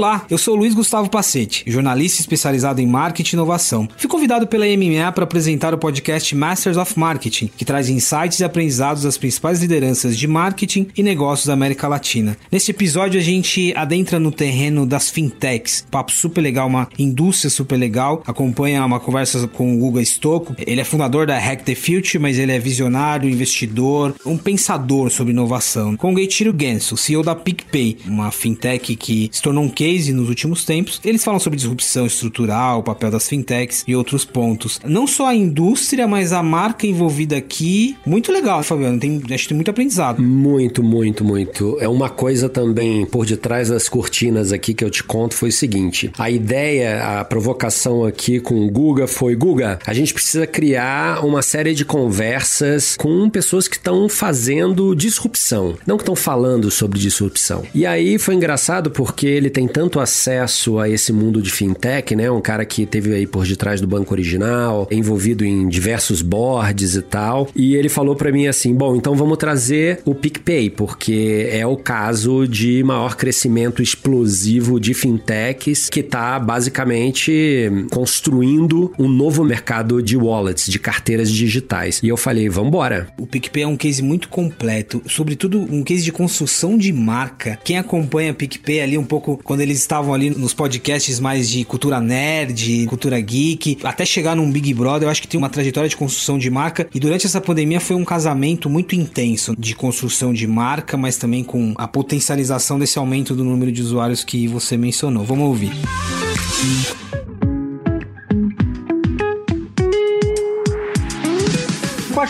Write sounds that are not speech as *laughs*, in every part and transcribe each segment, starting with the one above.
Olá, eu sou Luiz Gustavo Pacete, jornalista especializado em marketing e inovação. Fui convidado pela MMA para apresentar o podcast Masters of Marketing, que traz insights e aprendizados das principais lideranças de marketing e negócios da América Latina. Neste episódio a gente adentra no terreno das fintechs. Papo super legal, uma indústria super legal. Acompanha uma conversa com o Guga Stocco. Ele é fundador da Hack the Future, mas ele é visionário, investidor, um pensador sobre inovação. Com o Geichiro Genso, CEO da PicPay, uma fintech que se tornou um case nos últimos tempos. Eles falam sobre disrupção estrutural, o papel das fintechs e outros pontos. Não só a indústria, mas a marca envolvida aqui. Muito legal, Fabiano. Tem, acho que tem muito aprendizado. Muito, muito, muito. É uma coisa também por detrás das cortinas aqui que eu te conto foi o seguinte: a ideia, a provocação aqui com o Guga foi: Guga, a gente precisa criar uma série de conversas com pessoas que estão fazendo disrupção, não que estão falando sobre disrupção. E aí foi engraçado porque ele tem tanto acesso a esse mundo de fintech, né? Um cara que teve aí por detrás do banco original, envolvido em diversos boards e tal. E ele falou para mim assim: bom, então vamos trazer o PicPay, porque é o caso de maior crescimento explosivo de fintechs que tá basicamente construindo um novo mercado de wallets, de carteiras digitais. E eu falei: vamos embora. O PicPay é um case muito completo, sobretudo um case de construção de marca. Quem acompanha PicPay ali um pouco quando quando eles estavam ali nos podcasts mais de cultura nerd, cultura geek, até chegar num Big Brother, eu acho que tem uma trajetória de construção de marca. E durante essa pandemia foi um casamento muito intenso de construção de marca, mas também com a potencialização desse aumento do número de usuários que você mencionou. Vamos ouvir. eu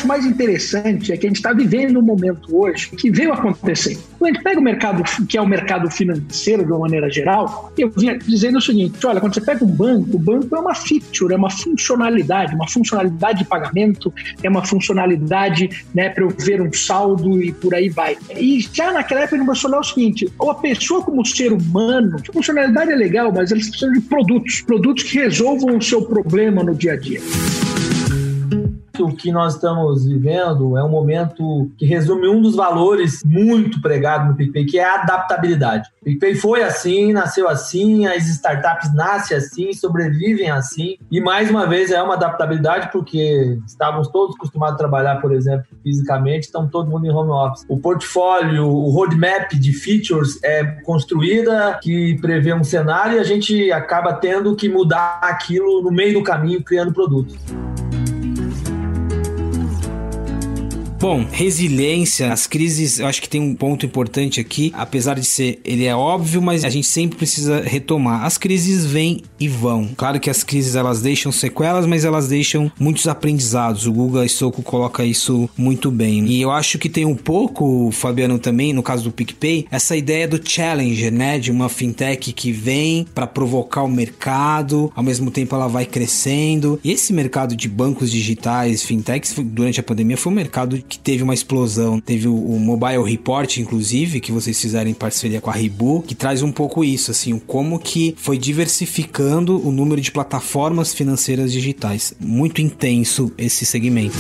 acho mais interessante é que a gente está vivendo um momento hoje que veio acontecendo. Quando a gente pega o mercado, que é o mercado financeiro de uma maneira geral, eu vinha dizendo o seguinte: olha, quando você pega um banco, o banco é uma feature, é uma funcionalidade, uma funcionalidade de pagamento, é uma funcionalidade né, para eu ver um saldo e por aí vai. E já naquela época, ele falou o seguinte: ou a pessoa, como ser humano, a funcionalidade é legal, mas eles precisam de produtos, produtos que resolvam o seu problema no dia a dia o que nós estamos vivendo é um momento que resume um dos valores muito pregado no PicPay, que é a adaptabilidade. O PicPay foi assim, nasceu assim, as startups nascem assim, sobrevivem assim. E mais uma vez é uma adaptabilidade porque estávamos todos acostumados a trabalhar, por exemplo, fisicamente, estão todo mundo em home office. O portfólio, o roadmap de features é construída que prevê um cenário e a gente acaba tendo que mudar aquilo no meio do caminho, criando produtos. Bom, resiliência, as crises, eu acho que tem um ponto importante aqui, apesar de ser, ele é óbvio, mas a gente sempre precisa retomar. As crises vêm e vão. Claro que as crises elas deixam sequelas, mas elas deixam muitos aprendizados. O Google Stocco coloca isso muito bem. E eu acho que tem um pouco, Fabiano também, no caso do PicPay, essa ideia do challenger, né, de uma fintech que vem para provocar o mercado, ao mesmo tempo ela vai crescendo. E esse mercado de bancos digitais, fintechs, durante a pandemia foi um mercado que teve uma explosão. Teve o, o, Mobile Report, inclusive, que vocês fizeram em parceria com a Ribu, que traz um pouco isso, assim, como que foi diversificando o número de plataformas financeiras digitais. Muito intenso esse segmento.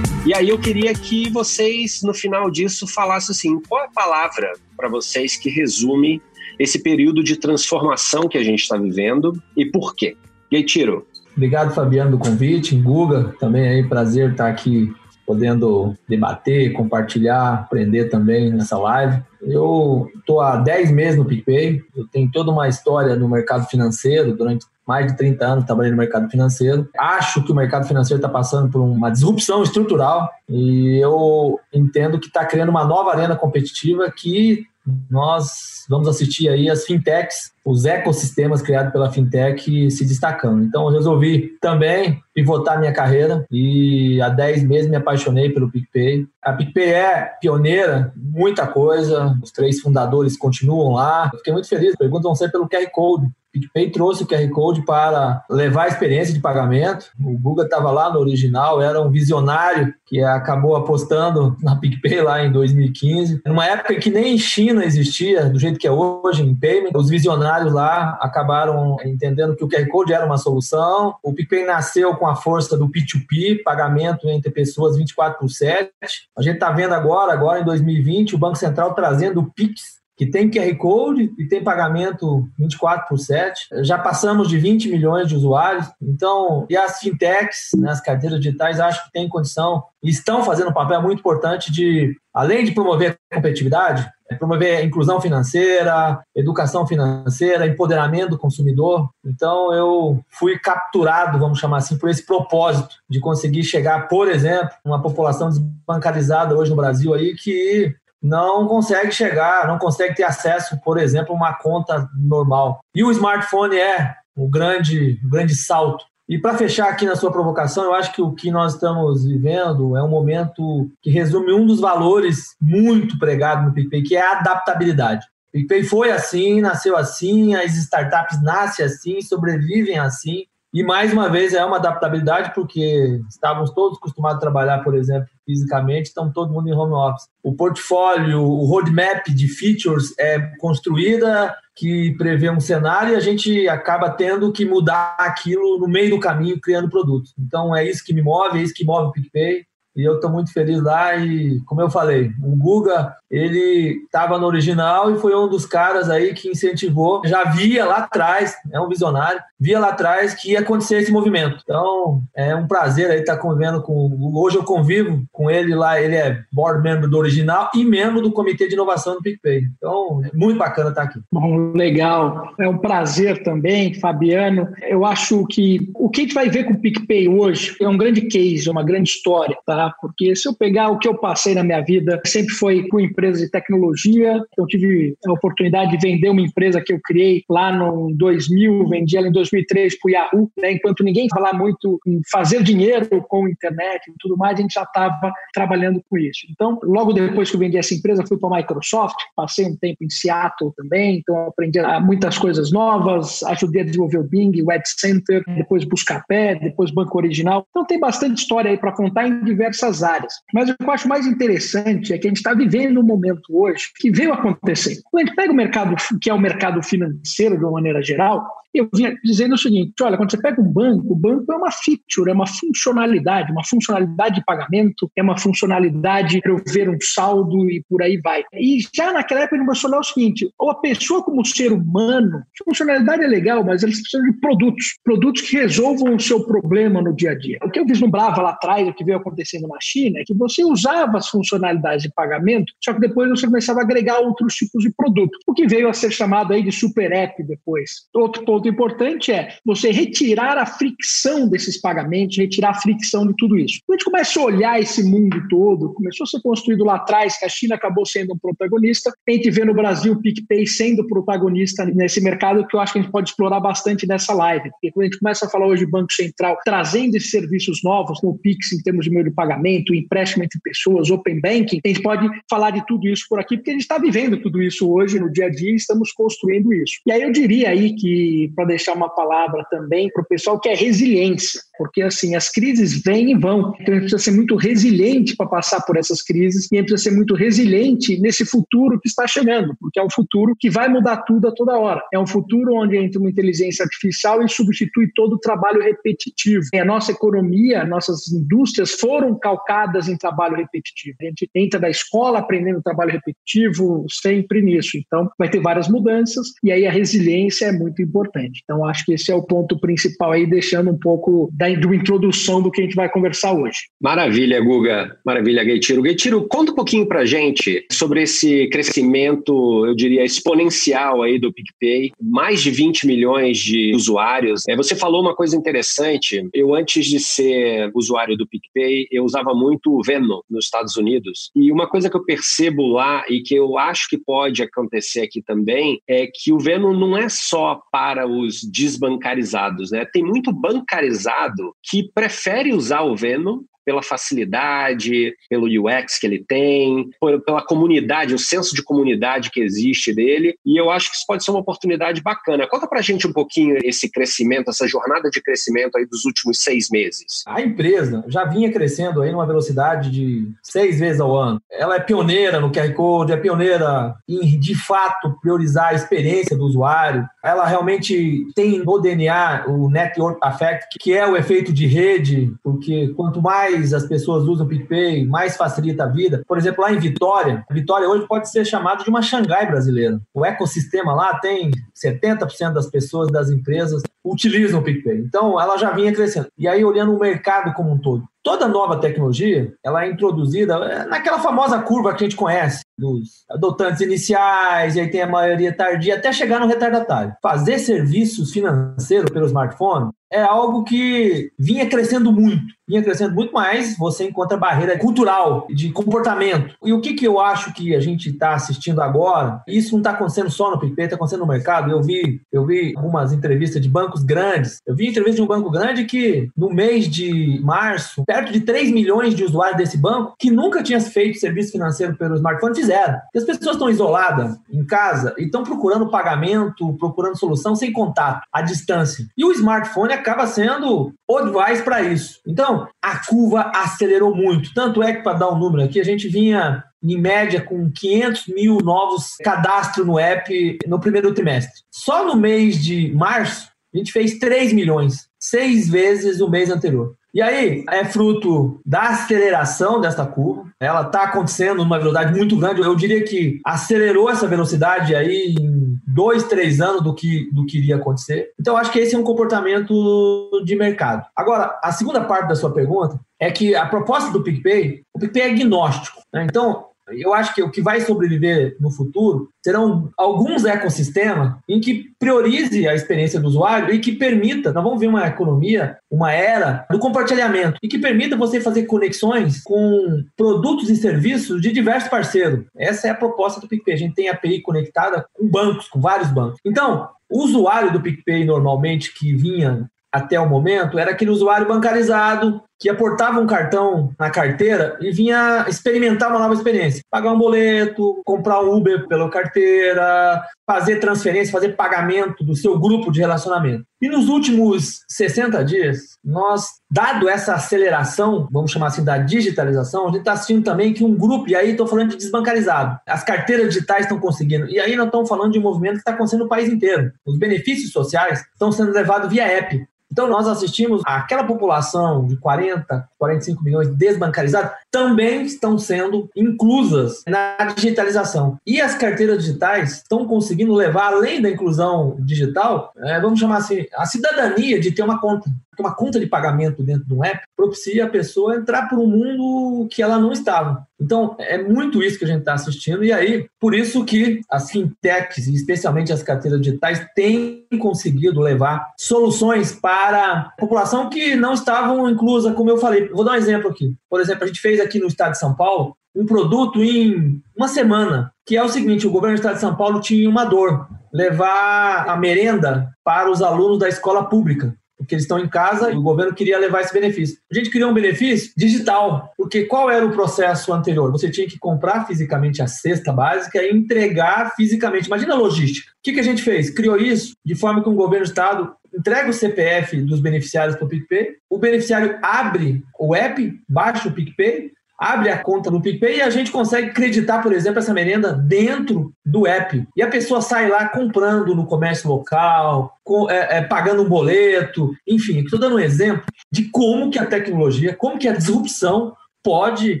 E aí eu queria que vocês, no final disso, falassem assim, qual é a palavra para vocês que resume esse período de transformação que a gente está vivendo e por quê. E aí, Tiro? Obrigado, Fabiano, do convite. Guga, também aí prazer estar aqui podendo debater, compartilhar, aprender também nessa live. Eu estou há 10 meses no PicPay, eu tenho toda uma história no mercado financeiro, durante mais de 30 anos trabalhei no mercado financeiro. Acho que o mercado financeiro está passando por uma disrupção estrutural e eu entendo que está criando uma nova arena competitiva que nós vamos assistir aí as fintechs, os ecossistemas criados pela fintech se destacando. Então, eu resolvi também pivotar minha carreira e há 10 meses me apaixonei pelo PicPay. A PicPay é pioneira, muita coisa, os três fundadores continuam lá. Fiquei muito feliz. Perguntas vão ser pelo QR Code PicPay trouxe o QR Code para levar a experiência de pagamento. O Guga estava lá no original, era um visionário que acabou apostando na PicPay lá em 2015. Numa época que nem China existia, do jeito que é hoje, em payment, os visionários lá acabaram entendendo que o QR Code era uma solução. O PicPay nasceu com a força do P2P, pagamento entre pessoas 24 por 7. A gente está vendo agora, agora em 2020, o Banco Central trazendo o Pix que tem QR Code e tem pagamento 24 por 7. Já passamos de 20 milhões de usuários. Então, e as fintechs, né, as carteiras digitais, acho que têm condição e estão fazendo um papel muito importante de, além de promover a competitividade, é promover a inclusão financeira, educação financeira, empoderamento do consumidor. Então, eu fui capturado, vamos chamar assim, por esse propósito de conseguir chegar, por exemplo, uma população desbancarizada hoje no Brasil aí que não consegue chegar, não consegue ter acesso, por exemplo, a uma conta normal. E o smartphone é o grande, o grande salto. E para fechar aqui na sua provocação, eu acho que o que nós estamos vivendo é um momento que resume um dos valores muito pregados no PicPay, que é a adaptabilidade. O PicPay foi assim, nasceu assim, as startups nascem assim, sobrevivem assim. E mais uma vez é uma adaptabilidade, porque estávamos todos acostumados a trabalhar, por exemplo, fisicamente, estão todo mundo em home office. O portfólio, o roadmap de features é construída, que prevê um cenário e a gente acaba tendo que mudar aquilo no meio do caminho, criando produtos. Então é isso que me move, é isso que move o PicPay. E eu estou muito feliz lá e, como eu falei, o Guga ele estava no original e foi um dos caras aí que incentivou. Já via lá atrás, é um visionário, via lá atrás que ia acontecer esse movimento. Então, é um prazer aí estar convivendo com Hoje eu convivo com ele lá, ele é board member do original e membro do comitê de inovação do PicPay. Então, é muito bacana estar aqui. Bom, legal. É um prazer também, Fabiano. Eu acho que o que a gente vai ver com o PicPay hoje é um grande case, uma grande história, tá? Porque se eu pegar o que eu passei na minha vida, sempre foi com empresa empresas de tecnologia. Eu tive a oportunidade de vender uma empresa que eu criei lá no 2000, vendi ela em 2003 para o Yahoo. Né? Enquanto ninguém falava muito em fazer dinheiro com internet e tudo mais, a gente já estava trabalhando com isso. Então, logo depois que eu vendi essa empresa, fui para a Microsoft, passei um tempo em Seattle também, então aprendi muitas coisas novas, ajudei a desenvolver o Bing, o Web Center, depois Buscapé, depois Banco Original. Então, tem bastante história aí para contar em diversas áreas. Mas o que eu acho mais interessante é que a gente está vivendo um momento hoje que veio acontecer. Quando a gente pega o mercado, que é o mercado financeiro de uma maneira geral, eu vinha dizendo o seguinte: olha, quando você pega um banco, o banco é uma feature, é uma funcionalidade, uma funcionalidade de pagamento, é uma funcionalidade para eu ver um saldo e por aí vai. E já naquela época ele a o seguinte: ou a pessoa como ser humano, funcionalidade é legal, mas eles precisam de produtos, produtos que resolvam o seu problema no dia a dia. O que eu vislumbrava lá atrás, o que veio acontecendo na China, é que você usava as funcionalidades de pagamento, só que depois você começava a agregar outros tipos de produto, o que veio a ser chamado aí de super app depois. Outro ponto importante é você retirar a fricção desses pagamentos, retirar a fricção de tudo isso. Quando a gente começa a olhar esse mundo todo, começou a ser construído lá atrás, que a China acabou sendo um protagonista, a gente vê no Brasil o PicPay sendo protagonista nesse mercado, que eu acho que a gente pode explorar bastante nessa live. Porque quando a gente começa a falar hoje de Banco Central trazendo esses serviços novos, como o Pix em termos de meio de pagamento, empréstimo entre pessoas, Open Banking, a gente pode falar de tudo isso por aqui, porque a gente está vivendo tudo isso hoje no dia a dia e estamos construindo isso. E aí eu diria aí que para deixar uma palavra também para o pessoal que é resiliência, porque assim as crises vêm e vão. Então a gente precisa ser muito resiliente para passar por essas crises e a gente precisa ser muito resiliente nesse futuro que está chegando, porque é um futuro que vai mudar tudo a toda hora. É um futuro onde entra uma inteligência artificial e substitui todo o trabalho repetitivo. E a nossa economia, nossas indústrias foram calcadas em trabalho repetitivo. A gente entra da escola aprendendo trabalho repetitivo sempre nisso. Então vai ter várias mudanças e aí a resiliência é muito importante. Então, acho que esse é o ponto principal aí, deixando um pouco da, introdução do que a gente vai conversar hoje. Maravilha, Guga. Maravilha, Gaitiro. Gaitiro, conta um pouquinho para gente sobre esse crescimento, eu diria, exponencial aí do PicPay. Mais de 20 milhões de usuários. É, você falou uma coisa interessante. Eu, antes de ser usuário do PicPay, eu usava muito o Venom nos Estados Unidos. E uma coisa que eu percebo lá e que eu acho que pode acontecer aqui também é que o Venom não é só para os desbancarizados, né? Tem muito bancarizado que prefere usar o Venom pela facilidade, pelo UX que ele tem, pela comunidade, o senso de comunidade que existe dele. E eu acho que isso pode ser uma oportunidade bacana. Conta pra gente um pouquinho esse crescimento, essa jornada de crescimento aí dos últimos seis meses. A empresa já vinha crescendo aí numa velocidade de seis vezes ao ano. Ela é pioneira no QR Code, é pioneira em, de fato, priorizar a experiência do usuário. Ela realmente tem no DNA o Network Effect, que é o efeito de rede, porque quanto mais as pessoas usam o PicPay, mais facilita a vida. Por exemplo, lá em Vitória, Vitória hoje pode ser chamada de uma Xangai brasileira. O ecossistema lá tem 70% das pessoas, das empresas utilizam o PicPay. Então, ela já vinha crescendo. E aí, olhando o mercado como um todo, toda nova tecnologia, ela é introduzida é, naquela famosa curva que a gente conhece, dos adotantes iniciais, e aí tem a maioria tardia, até chegar no retardatário. Fazer serviços financeiros pelo smartphone é algo que vinha crescendo muito, vinha crescendo muito mais, você encontra barreira cultural, de comportamento. E o que, que eu acho que a gente está assistindo agora, isso não está acontecendo só no PicPay, está acontecendo no mercado. Eu vi, eu vi algumas entrevistas de bancos grandes. Eu vi entrevista de um banco grande que, no mês de março, perto de 3 milhões de usuários desse banco, que nunca tinha feito serviço financeiro pelo smartphone, fizeram. E as pessoas estão isoladas em casa e estão procurando pagamento, procurando solução sem contato, à distância. E o smartphone acaba sendo o device para isso. Então, a curva acelerou muito. Tanto é que, para dar um número aqui, a gente vinha em média com 500 mil novos cadastros no app no primeiro trimestre. Só no mês de março, a gente fez 3 milhões, seis vezes o mês anterior. E aí, é fruto da aceleração desta curva. Ela está acontecendo numa velocidade muito grande. Eu diria que acelerou essa velocidade aí em dois, três anos do que, do que iria acontecer. Então, acho que esse é um comportamento de mercado. Agora, a segunda parte da sua pergunta é que a proposta do PicPay, o PicPay é agnóstico. Né? Então, eu acho que o que vai sobreviver no futuro serão alguns ecossistemas em que priorize a experiência do usuário e que permita, nós vamos ver uma economia, uma era do compartilhamento e que permita você fazer conexões com produtos e serviços de diversos parceiros. Essa é a proposta do PicPay. A gente tem API conectada com bancos, com vários bancos. Então, o usuário do PicPay normalmente que vinha até o momento era aquele usuário bancarizado que aportava um cartão na carteira e vinha experimentar uma nova experiência. Pagar um boleto, comprar um Uber pela carteira, fazer transferência, fazer pagamento do seu grupo de relacionamento. E nos últimos 60 dias, nós, dado essa aceleração, vamos chamar assim, da digitalização, a gente está assistindo também que um grupo, e aí estou falando de desbancarizado, as carteiras digitais estão conseguindo, e aí nós estamos falando de um movimento que está acontecendo no país inteiro. Os benefícios sociais estão sendo levados via app. Então, nós assistimos aquela população de 40, 45 milhões desbancarizados também estão sendo inclusas na digitalização. E as carteiras digitais estão conseguindo levar, além da inclusão digital, é, vamos chamar assim, a cidadania de ter uma conta uma conta de pagamento dentro de um app propicia a pessoa entrar por um mundo que ela não estava. Então, é muito isso que a gente está assistindo, e aí, por isso que as fintechs, especialmente as carteiras digitais, têm conseguido levar soluções para a população que não estavam inclusa, como eu falei. Vou dar um exemplo aqui. Por exemplo, a gente fez aqui no estado de São Paulo um produto em uma semana, que é o seguinte: o governo do estado de São Paulo tinha uma dor, levar a merenda para os alunos da escola pública porque eles estão em casa e o governo queria levar esse benefício. A gente criou um benefício digital, porque qual era o processo anterior? Você tinha que comprar fisicamente a cesta básica e entregar fisicamente. Imagina a logística. O que, que a gente fez? Criou isso de forma que o governo do estado entrega o CPF dos beneficiários para o PicPay, o beneficiário abre o app, baixa o PicPay, abre a conta no PicPay e a gente consegue creditar, por exemplo, essa merenda dentro do app. E a pessoa sai lá comprando no comércio local, com, é, é, pagando um boleto, enfim. Estou dando um exemplo de como que a tecnologia, como que a disrupção pode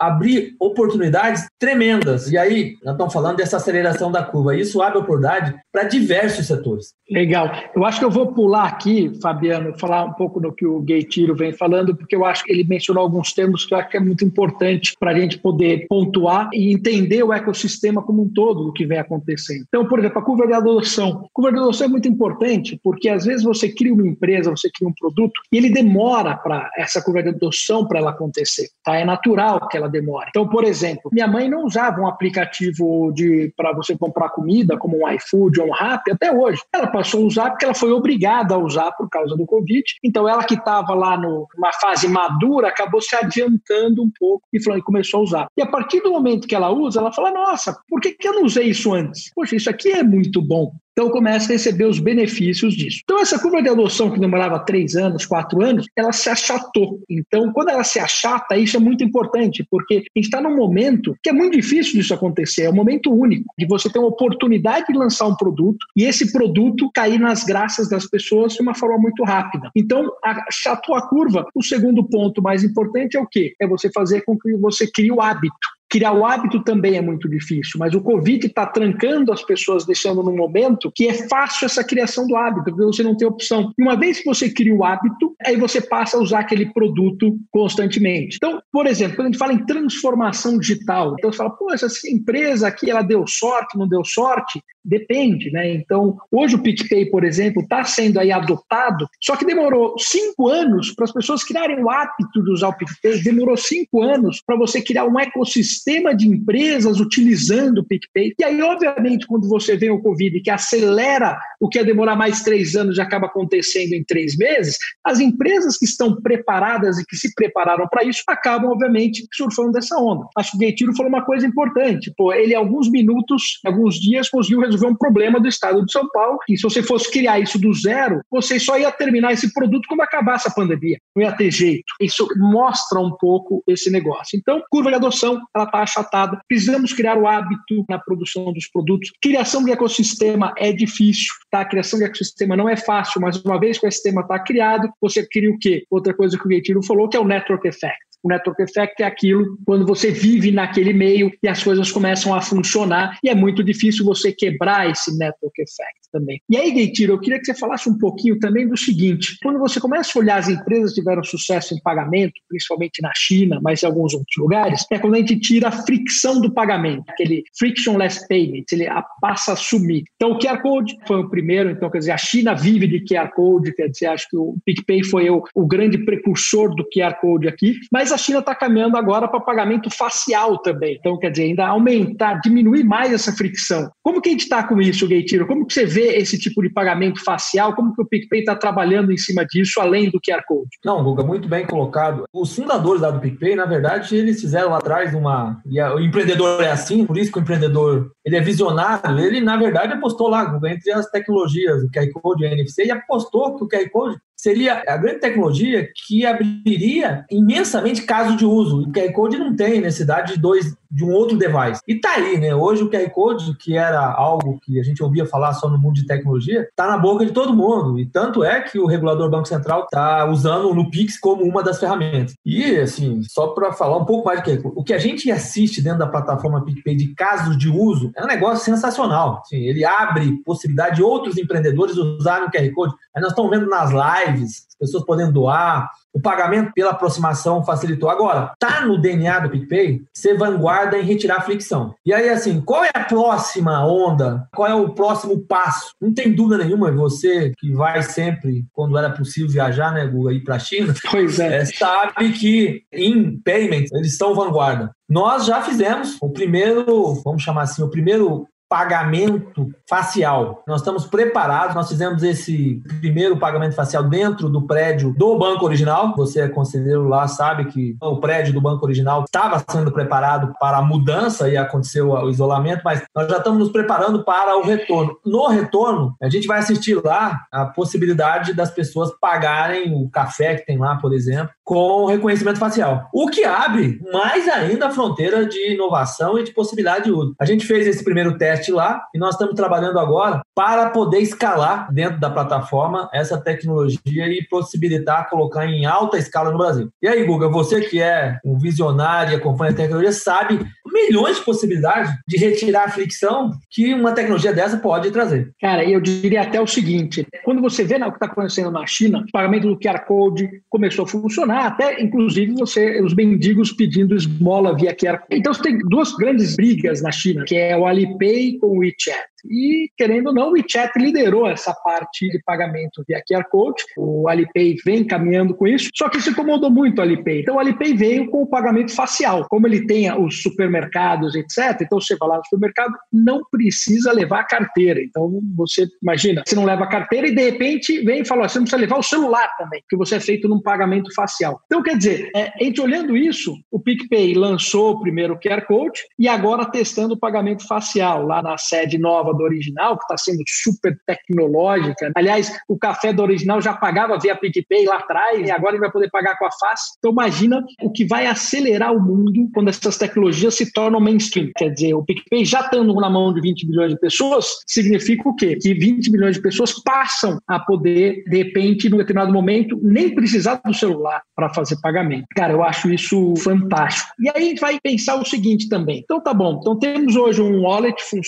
abrir oportunidades tremendas. E aí, nós estamos falando dessa aceleração da curva. Isso abre oportunidade para diversos setores. Legal. Eu acho que eu vou pular aqui, Fabiano, falar um pouco no que o Gay Tiro vem falando, porque eu acho que ele mencionou alguns termos que eu acho que é muito importante para a gente poder pontuar e entender o ecossistema como um todo do que vem acontecendo. Então, por exemplo, a curva de adoção. A curva de adoção é muito importante porque às vezes você cria uma empresa, você cria um produto e ele demora para essa curva de adoção para ela acontecer. Tá? É natural natural que ela demore. Então, por exemplo, minha mãe não usava um aplicativo de para você comprar comida, como um iFood ou um Rappi, até hoje. Ela passou a usar porque ela foi obrigada a usar por causa do Covid. Então, ela que estava lá numa fase madura, acabou se adiantando um pouco e, falou, e começou a usar. E a partir do momento que ela usa, ela fala: Nossa, por que, que eu não usei isso antes? Poxa, isso aqui é muito bom. Então começa a receber os benefícios disso. Então essa curva de adoção que demorava três anos, quatro anos, ela se achatou. Então quando ela se achata, isso é muito importante, porque a gente está num momento que é muito difícil disso acontecer, é um momento único, de você ter uma oportunidade de lançar um produto e esse produto cair nas graças das pessoas de uma forma muito rápida. Então achatou a curva. O segundo ponto mais importante é o quê? É você fazer com que você crie o hábito. Criar o hábito também é muito difícil, mas o Covid está trancando as pessoas, deixando num momento que é fácil essa criação do hábito, porque você não tem opção. E uma vez que você cria o hábito, aí você passa a usar aquele produto constantemente. Então, por exemplo, quando a gente fala em transformação digital, então você fala, pô, essa empresa aqui, ela deu sorte, não deu sorte? Depende, né? Então, hoje o PicPay, por exemplo, está sendo aí adotado, só que demorou cinco anos para as pessoas criarem o hábito de usar o PicPay, demorou cinco anos para você criar um ecossistema sistema de empresas utilizando o PicPay. E aí, obviamente, quando você vem o Covid, que acelera o que ia demorar mais três anos e acaba acontecendo em três meses, as empresas que estão preparadas e que se prepararam para isso acabam, obviamente, surfando dessa onda. Acho que o Gaitiro falou uma coisa importante. Pô, ele, em alguns minutos, alguns dias, conseguiu resolver um problema do estado de São Paulo. E se você fosse criar isso do zero, você só ia terminar esse produto quando acabasse a pandemia. Não ia ter jeito. Isso mostra um pouco esse negócio. Então, curva de adoção, ela está achatada. Precisamos criar o hábito na produção dos produtos. Criação de ecossistema é difícil, tá? Criação de ecossistema não é fácil, mas uma vez que o sistema está criado, você cria o quê? Outra coisa que o Gaetiro falou, que é o network effect. O network effect é aquilo quando você vive naquele meio e as coisas começam a funcionar e é muito difícil você quebrar esse network effect também. E aí, Gaitiro, eu queria que você falasse um pouquinho também do seguinte: quando você começa a olhar as empresas que tiveram sucesso em pagamento, principalmente na China, mas em alguns outros lugares, é quando a gente tira a fricção do pagamento, aquele frictionless payment, ele passa a sumir. Então, o QR Code foi o primeiro, então, quer dizer, a China vive de QR Code, quer dizer, acho que o PicPay foi o, o grande precursor do QR Code aqui, mas a China está caminhando agora para pagamento facial também. Então, quer dizer, ainda aumentar, diminuir mais essa fricção. Como que a gente está com isso, Gaitiro? Como que você vê esse tipo de pagamento facial? Como que o PicPay está trabalhando em cima disso, além do QR Code? Não, Guga, muito bem colocado. Os fundadores lá do PicPay, na verdade, eles fizeram lá atrás uma... E o empreendedor é assim, por isso que o empreendedor ele é visionário. Ele, na verdade, apostou lá, Guga, entre as tecnologias, o QR Code e o NFC, e apostou que o QR Code seria a grande tecnologia que abriria imensamente caso de uso. O QR Code não tem necessidade de dois de um outro device. E tá aí, né? Hoje o QR Code, que era algo que a gente ouvia falar só no mundo de tecnologia, tá na boca de todo mundo. E tanto é que o regulador Banco Central tá usando o Nupix como uma das ferramentas. E assim, só para falar um pouco mais do QR Code, o que a gente assiste dentro da plataforma PicPay de casos de uso é um negócio sensacional. Assim, ele abre possibilidade de outros empreendedores usarem o QR Code. Aí nós estamos vendo nas lives, pessoas podendo doar, o pagamento pela aproximação facilitou. Agora, tá no DNA do PicPay ser vanguarda em retirar a fricção. E aí, assim, qual é a próxima onda? Qual é o próximo passo? Não tem dúvida nenhuma, você que vai sempre, quando era possível viajar, né, Google, ir para a China, *laughs* pois é. é. sabe que em payments eles estão vanguarda. Nós já fizemos o primeiro, vamos chamar assim, o primeiro pagamento facial. Nós estamos preparados, nós fizemos esse primeiro pagamento facial dentro do prédio do banco original. Você é conselheiro lá, sabe que o prédio do banco original estava sendo preparado para a mudança e aconteceu o isolamento, mas nós já estamos nos preparando para o retorno. No retorno, a gente vai assistir lá a possibilidade das pessoas pagarem o café que tem lá, por exemplo, com reconhecimento facial. O que abre mais ainda a fronteira de inovação e de possibilidade de uso. A gente fez esse primeiro teste teste lá e nós estamos trabalhando agora para poder escalar dentro da plataforma essa tecnologia e possibilitar colocar em alta escala no Brasil. E aí, Guga, você que é um visionário e acompanha a tecnologia, sabe milhões de possibilidades de retirar a fricção que uma tecnologia dessa pode trazer. Cara, eu diria até o seguinte: quando você vê o que está acontecendo na China, o pagamento do QR Code começou a funcionar, até inclusive você, os mendigos pedindo esmola via QR Code. Então você tem duas grandes brigas na China, que é o Alipay com o WeChat. E, querendo ou não, o WeChat liderou essa parte de pagamento via QR Code. O Alipay vem caminhando com isso, só que isso incomodou muito o Alipay. Então, o Alipay veio com o pagamento facial. Como ele tem os supermercados, etc., então você vai lá no supermercado, não precisa levar a carteira. Então, você imagina, você não leva a carteira e, de repente, vem e fala, você não precisa levar o celular também, que você é feito num pagamento facial. Então, quer dizer, é, a gente olhando isso, o PicPay lançou o primeiro QR Code e agora testando o pagamento facial lá na sede nova do original, que está sendo super tecnológica. Aliás, o café do original já pagava via PicPay lá atrás e agora ele vai poder pagar com a face. Então, imagina o que vai acelerar o mundo quando essas tecnologias se tornam mainstream. Quer dizer, o PicPay já estando na mão de 20 milhões de pessoas, significa o quê? Que 20 milhões de pessoas passam a poder, de repente, num determinado momento, nem precisar do celular para fazer pagamento. Cara, eu acho isso fantástico. E aí a gente vai pensar o seguinte também. Então, tá bom. Então, temos hoje um wallet funcionando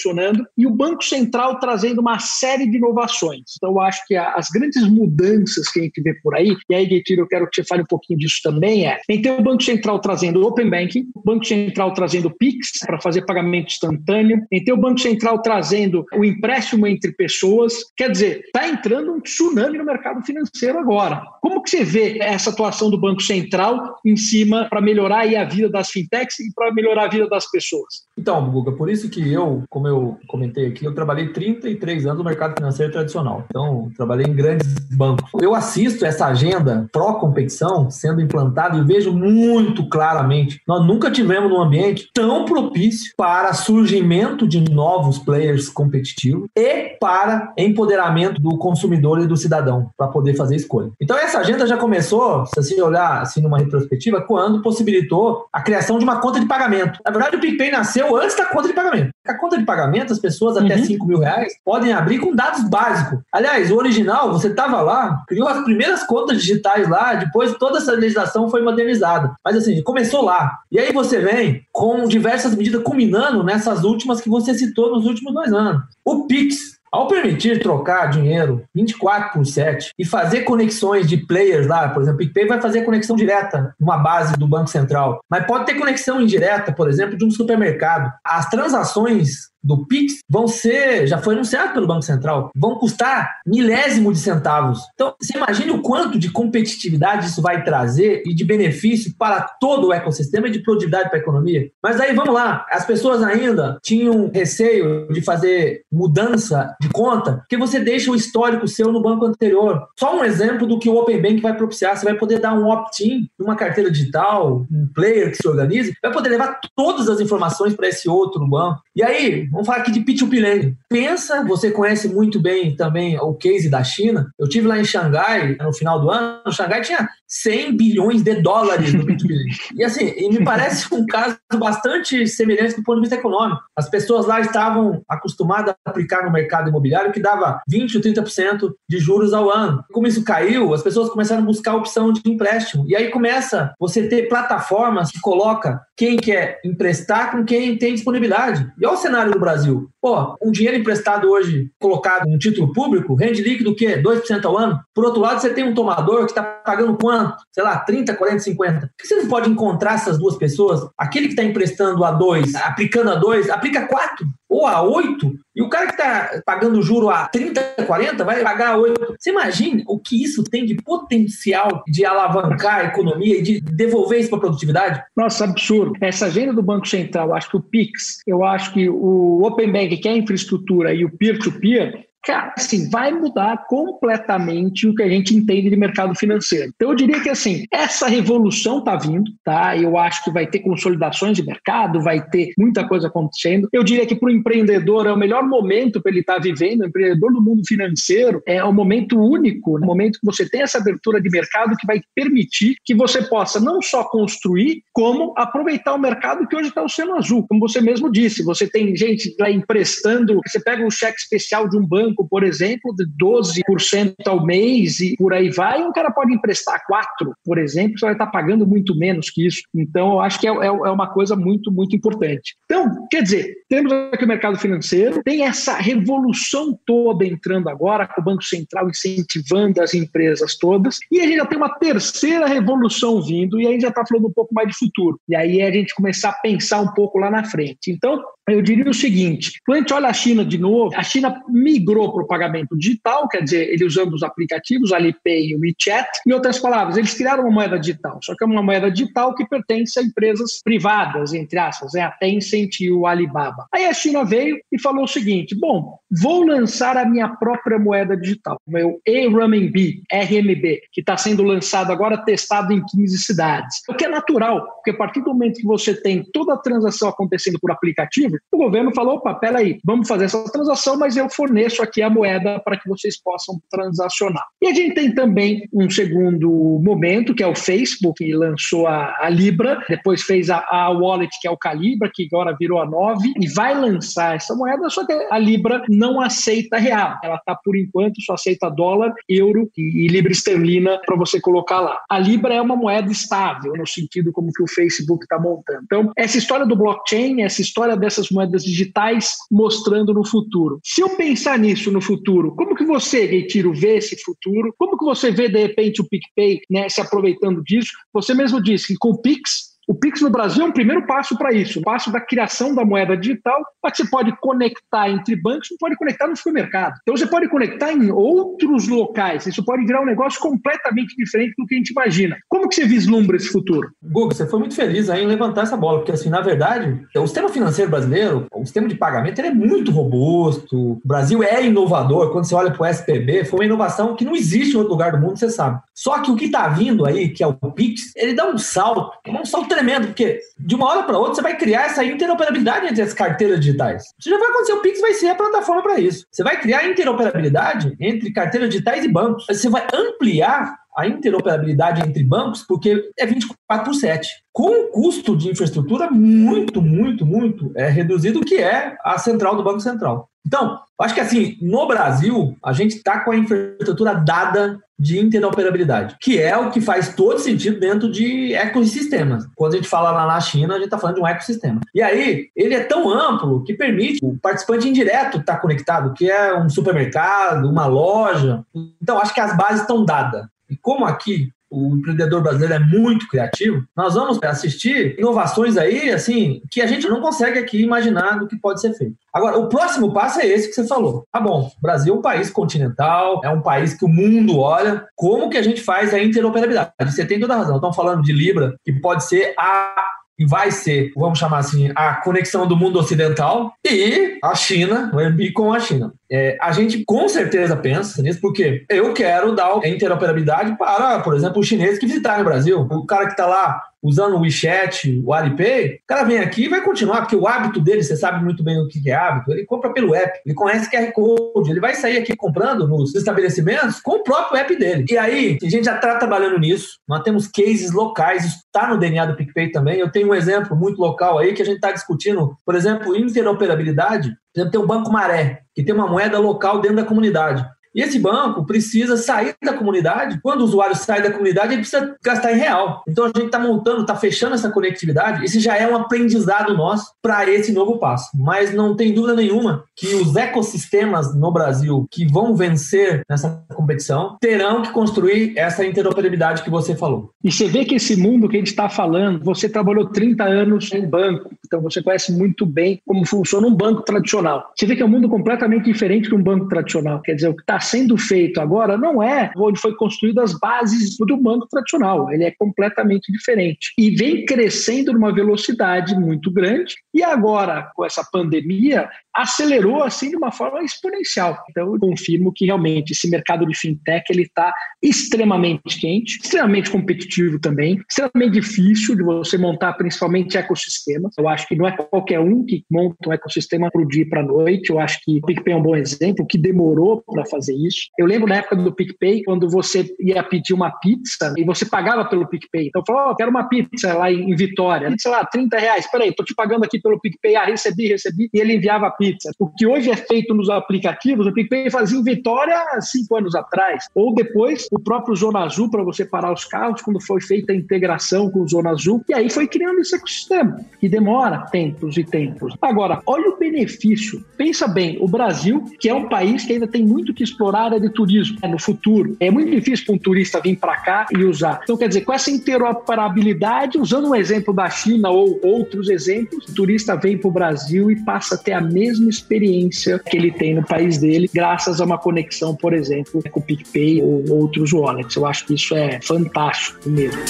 e o Banco Central trazendo uma série de inovações. Então, eu acho que as grandes mudanças que a gente vê por aí, e aí, Getiro, eu quero que você fale um pouquinho disso também, é tem o Banco Central trazendo Open Banking, o Banco Central trazendo PIX para fazer pagamento instantâneo, tem o Banco Central trazendo o empréstimo entre pessoas. Quer dizer, está entrando um tsunami no mercado financeiro agora. Como que você vê essa atuação do Banco Central em cima para melhorar a vida das fintechs e para melhorar a vida das pessoas? Então, Guga, por isso que eu, como eu comentei aqui, eu trabalhei 33 anos no mercado financeiro tradicional. Então, trabalhei em grandes bancos. Eu assisto essa agenda pró-competição sendo implantada e vejo muito claramente. Nós nunca tivemos um ambiente tão propício para surgimento de novos players competitivos e para empoderamento do consumidor e do cidadão para poder fazer escolha. Então, essa agenda já começou, se você olhar assim numa retrospectiva, quando possibilitou a criação de uma conta de pagamento. Na verdade, o PicPay nasceu antes da conta de pagamento. A conta de pagamento, as pessoas até uhum. 5 mil reais podem abrir com dados básicos. Aliás, o original, você estava lá, criou as primeiras contas digitais lá, depois toda essa legislação foi modernizada. Mas assim, começou lá. E aí você vem com diversas medidas culminando nessas últimas que você citou nos últimos dois anos. O Pix, ao permitir trocar dinheiro 24 por 7 e fazer conexões de players lá, por exemplo, o PicPay vai fazer conexão direta numa base do Banco Central, mas pode ter conexão indireta, por exemplo, de um supermercado. As transações do Pix vão ser, já foi anunciado pelo Banco Central, vão custar milésimo de centavos. Então, você imagine o quanto de competitividade isso vai trazer e de benefício para todo o ecossistema e de produtividade para a economia. Mas aí, vamos lá, as pessoas ainda tinham receio de fazer mudança de conta, porque você deixa o histórico seu no banco anterior. Só um exemplo do que o Open Bank vai propiciar, você vai poder dar um opt-in numa carteira digital, um player que se organize, vai poder levar todas as informações para esse outro banco. E aí, vamos falar aqui de P2P Lending. Pensa, você conhece muito bem também o case da China. Eu tive lá em Xangai no final do ano. Xangai tinha 100 bilhões de dólares no P2P Lending. E assim, e me parece um caso bastante semelhante do ponto de vista econômico. As pessoas lá estavam acostumadas a aplicar no mercado imobiliário que dava 20 ou 30% de juros ao ano. Como isso caiu, as pessoas começaram a buscar a opção de empréstimo. E aí começa você ter plataformas que coloca quem quer emprestar com quem tem disponibilidade. E olha o cenário Brasil. Pô, um dinheiro emprestado hoje, colocado em título público, rende líquido o quê? 2% ao ano? Por outro lado, você tem um tomador que está pagando quanto? Sei lá, 30, 40, 50. Por que você não pode encontrar essas duas pessoas? Aquele que está emprestando a 2, aplicando a 2, aplica 4 ou a 8, e o cara que está pagando juro a 30, 40 vai pagar a 8. Você imagina o que isso tem de potencial de alavancar a economia e de devolver isso para a produtividade? Nossa, absurdo. Essa agenda do Banco Central, acho que o PIX, eu acho que o Open Bank, que a infraestrutura, e o peer-to-peer, -peer, Cara, assim, vai mudar completamente o que a gente entende de mercado financeiro. Então, eu diria que, assim, essa revolução está vindo, tá? Eu acho que vai ter consolidações de mercado, vai ter muita coisa acontecendo. Eu diria que para o empreendedor é o melhor momento para ele estar tá vivendo, o empreendedor do mundo financeiro é um momento único, um momento que você tem essa abertura de mercado que vai permitir que você possa não só construir, como aproveitar o mercado que hoje está o sendo azul. Como você mesmo disse, você tem gente lá emprestando, você pega um cheque especial de um banco, banco, por exemplo, de 12% ao mês e por aí vai, um cara pode emprestar 4%, por exemplo, você vai estar pagando muito menos que isso. Então, eu acho que é, é, é uma coisa muito, muito importante. Então, quer dizer, temos aqui o mercado financeiro, tem essa revolução toda entrando agora, com o Banco Central incentivando as empresas todas, e a gente já tem uma terceira revolução vindo, e aí já está falando um pouco mais de futuro. E aí é a gente começar a pensar um pouco lá na frente. Então, eu diria o seguinte: quando a gente olha a China de novo, a China migrou para o pagamento digital, quer dizer, ele usando os aplicativos, Alipay e o WeChat. Em outras palavras, eles criaram uma moeda digital, só que é uma moeda digital que pertence a empresas privadas, entre aspas, é a Tencent e o Alibaba. Aí a China veio e falou o seguinte: bom, vou lançar a minha própria moeda digital, meu e-RMB, RMB, que está sendo lançado agora, testado em 15 cidades. O que é natural, porque a partir do momento que você tem toda a transação acontecendo por aplicativo, o governo falou: opa, peraí, vamos fazer essa transação, mas eu forneço aqui a moeda para que vocês possam transacionar. E a gente tem também um segundo momento, que é o Facebook, que lançou a, a Libra, depois fez a, a, Wallet, que é o Calibra, que agora virou a 9, e vai lançar essa moeda, só que a Libra não aceita real. Ela está, por enquanto, só aceita dólar, euro e, e Libra esterlina para você colocar lá. A Libra é uma moeda estável, no sentido como que o Facebook está montando. Então, essa história do blockchain, essa história dessas moedas digitais mostrando no futuro. Se eu pensar nisso no futuro, como que você, Reitiro, vê esse futuro? Como que você vê, de repente, o PicPay né, se aproveitando disso? Você mesmo disse que com o Pix o Pix no Brasil é um primeiro passo para isso, um passo da criação da moeda digital, para que você pode conectar entre bancos, não pode conectar no supermercado. Então você pode conectar em outros locais, isso pode virar um negócio completamente diferente do que a gente imagina. Como que você vislumbra esse futuro? Google, você foi muito feliz aí em levantar essa bola, porque assim, na verdade, o sistema financeiro brasileiro, o sistema de pagamento, ele é muito robusto, o Brasil é inovador, quando você olha para o SPB, foi uma inovação que não existe em outro lugar do mundo, você sabe. Só que o que está vindo aí, que é o Pix, ele dá um salto, um salto tremendo, porque de uma hora para outra você vai criar essa interoperabilidade entre as carteiras digitais. Isso já vai acontecer, o Pix vai ser a plataforma para isso. Você vai criar interoperabilidade entre carteiras digitais e bancos. Você vai ampliar a interoperabilidade entre bancos, porque é 24 por 7. Com um custo de infraestrutura muito, muito, muito é, reduzido, que é a central do Banco Central. Então, acho que assim, no Brasil, a gente está com a infraestrutura dada de interoperabilidade, que é o que faz todo sentido dentro de ecossistemas. Quando a gente fala lá na China, a gente está falando de um ecossistema. E aí, ele é tão amplo que permite o participante indireto estar tá conectado, que é um supermercado, uma loja. Então, acho que as bases estão dadas. E como aqui o empreendedor brasileiro é muito criativo, nós vamos assistir inovações aí, assim, que a gente não consegue aqui imaginar do que pode ser feito. Agora, o próximo passo é esse que você falou. Tá bom, o Brasil é um país continental, é um país que o mundo olha. Como que a gente faz a interoperabilidade? Você tem toda a razão. Estão falando de Libra, que pode ser a vai ser, vamos chamar assim, a conexão do mundo ocidental e a China, o MB com a China. É, a gente com certeza pensa nisso, porque eu quero dar interoperabilidade para, por exemplo, os chineses que visitarem o Brasil. O cara que está lá usando o WeChat, o Alipay, o cara vem aqui e vai continuar, porque o hábito dele, você sabe muito bem o que é hábito, ele compra pelo app, ele conhece QR Code, ele vai sair aqui comprando nos estabelecimentos com o próprio app dele. E aí, a gente já está trabalhando nisso, nós temos cases locais, isso está no DNA do PicPay também. Eu tenho um exemplo muito local aí que a gente está discutindo, por exemplo, interoperabilidade. Por exemplo, tem o Banco Maré, que tem uma moeda local dentro da comunidade. E esse banco precisa sair da comunidade. Quando o usuário sai da comunidade, ele precisa gastar em real. Então a gente está montando, está fechando essa conectividade. Esse já é um aprendizado nosso para esse novo passo. Mas não tem dúvida nenhuma que os ecossistemas no Brasil que vão vencer nessa competição terão que construir essa interoperabilidade que você falou. E você vê que esse mundo que a gente está falando, você trabalhou 30 anos em banco, então você conhece muito bem como funciona um banco tradicional. Você vê que é um mundo completamente diferente de um banco tradicional. Quer dizer, o que está sendo feito agora não é onde foi construído as bases do banco tradicional. Ele é completamente diferente. E vem crescendo numa velocidade muito grande. E agora, com essa pandemia, acelerou assim de uma forma exponencial. Então, eu confirmo que realmente esse mercado de fintech ele está extremamente quente, extremamente competitivo também, extremamente difícil de você montar, principalmente ecossistemas. Eu acho que não é qualquer um que monta um ecossistema para o dia para a noite. Eu acho que o PicPay é um bom exemplo, que demorou para fazer isso. Eu lembro na época do PicPay, quando você ia pedir uma pizza e você pagava pelo PicPay. Então, falou, oh, quero uma pizza lá em Vitória. Sei lá, 30 reais. Peraí, tô te pagando aqui pelo PicPay. Ah, recebi, recebi. E ele enviava a pizza pizza. O que hoje é feito nos aplicativos, o PicPay fazia em Vitória cinco anos atrás. Ou depois, o próprio Zona Azul para você parar os carros, quando foi feita a integração com o Zona Azul. E aí foi criando esse ecossistema, que demora tempos e tempos. Agora, olha o benefício. Pensa bem, o Brasil, que é um país que ainda tem muito que explorar a área de turismo né, no futuro. É muito difícil para um turista vir para cá e usar. Então, quer dizer, com essa interoperabilidade, usando um exemplo da China ou outros exemplos, o turista vem para o Brasil e passa a ter a mesma experiência que ele tem no país dele, graças a uma conexão, por exemplo, com o PicPay ou outros wallets. Eu acho que isso é fantástico mesmo.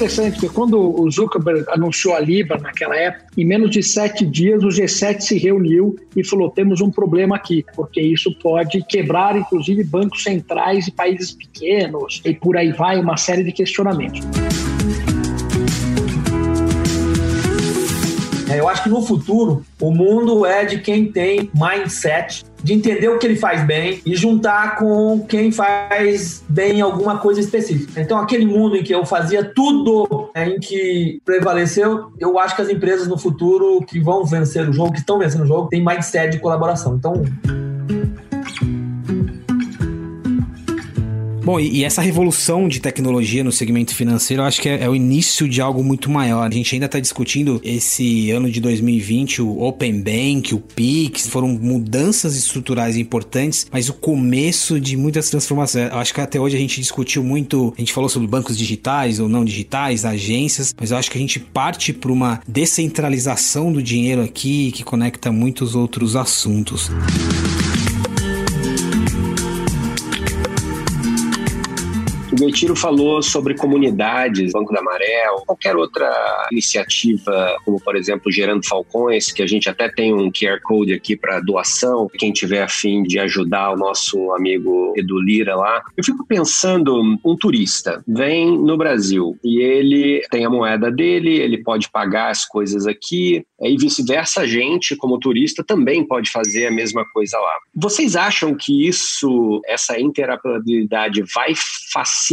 Interessante, porque quando o Zuckerberg anunciou a Libra naquela época, em menos de sete dias o G7 se reuniu e falou: temos um problema aqui, porque isso pode quebrar, inclusive, bancos centrais e países pequenos, e por aí vai uma série de questionamentos. Eu acho que no futuro o mundo é de quem tem mindset de entender o que ele faz bem e juntar com quem faz bem alguma coisa específica. Então, aquele mundo em que eu fazia tudo é, em que prevaleceu, eu acho que as empresas no futuro que vão vencer o jogo, que estão vencendo o jogo, têm mindset de colaboração. Então, Bom, e, essa revolução de tecnologia no segmento financeiro, eu acho que é, é o início de algo muito maior. A gente ainda está discutindo esse ano de 2020, o Open Bank, o Pix, foram mudanças estruturais importantes, mas o começo de muitas transformações. Eu acho que até hoje a gente discutiu muito, a gente falou sobre bancos digitais ou não digitais, agências, mas eu acho que a gente parte para uma descentralização do dinheiro aqui que conecta muitos outros assuntos. Gaitiro falou sobre comunidades, Banco da ou qualquer outra iniciativa, como por exemplo Gerando Falcões, que a gente até tem um QR Code aqui para doação, quem tiver afim de ajudar o nosso amigo Edu Lira lá. Eu fico pensando, um turista vem no Brasil e ele tem a moeda dele, ele pode pagar as coisas aqui, e vice-versa, a gente, como turista, também pode fazer a mesma coisa lá. Vocês acham que isso, essa interoperabilidade, vai facilitar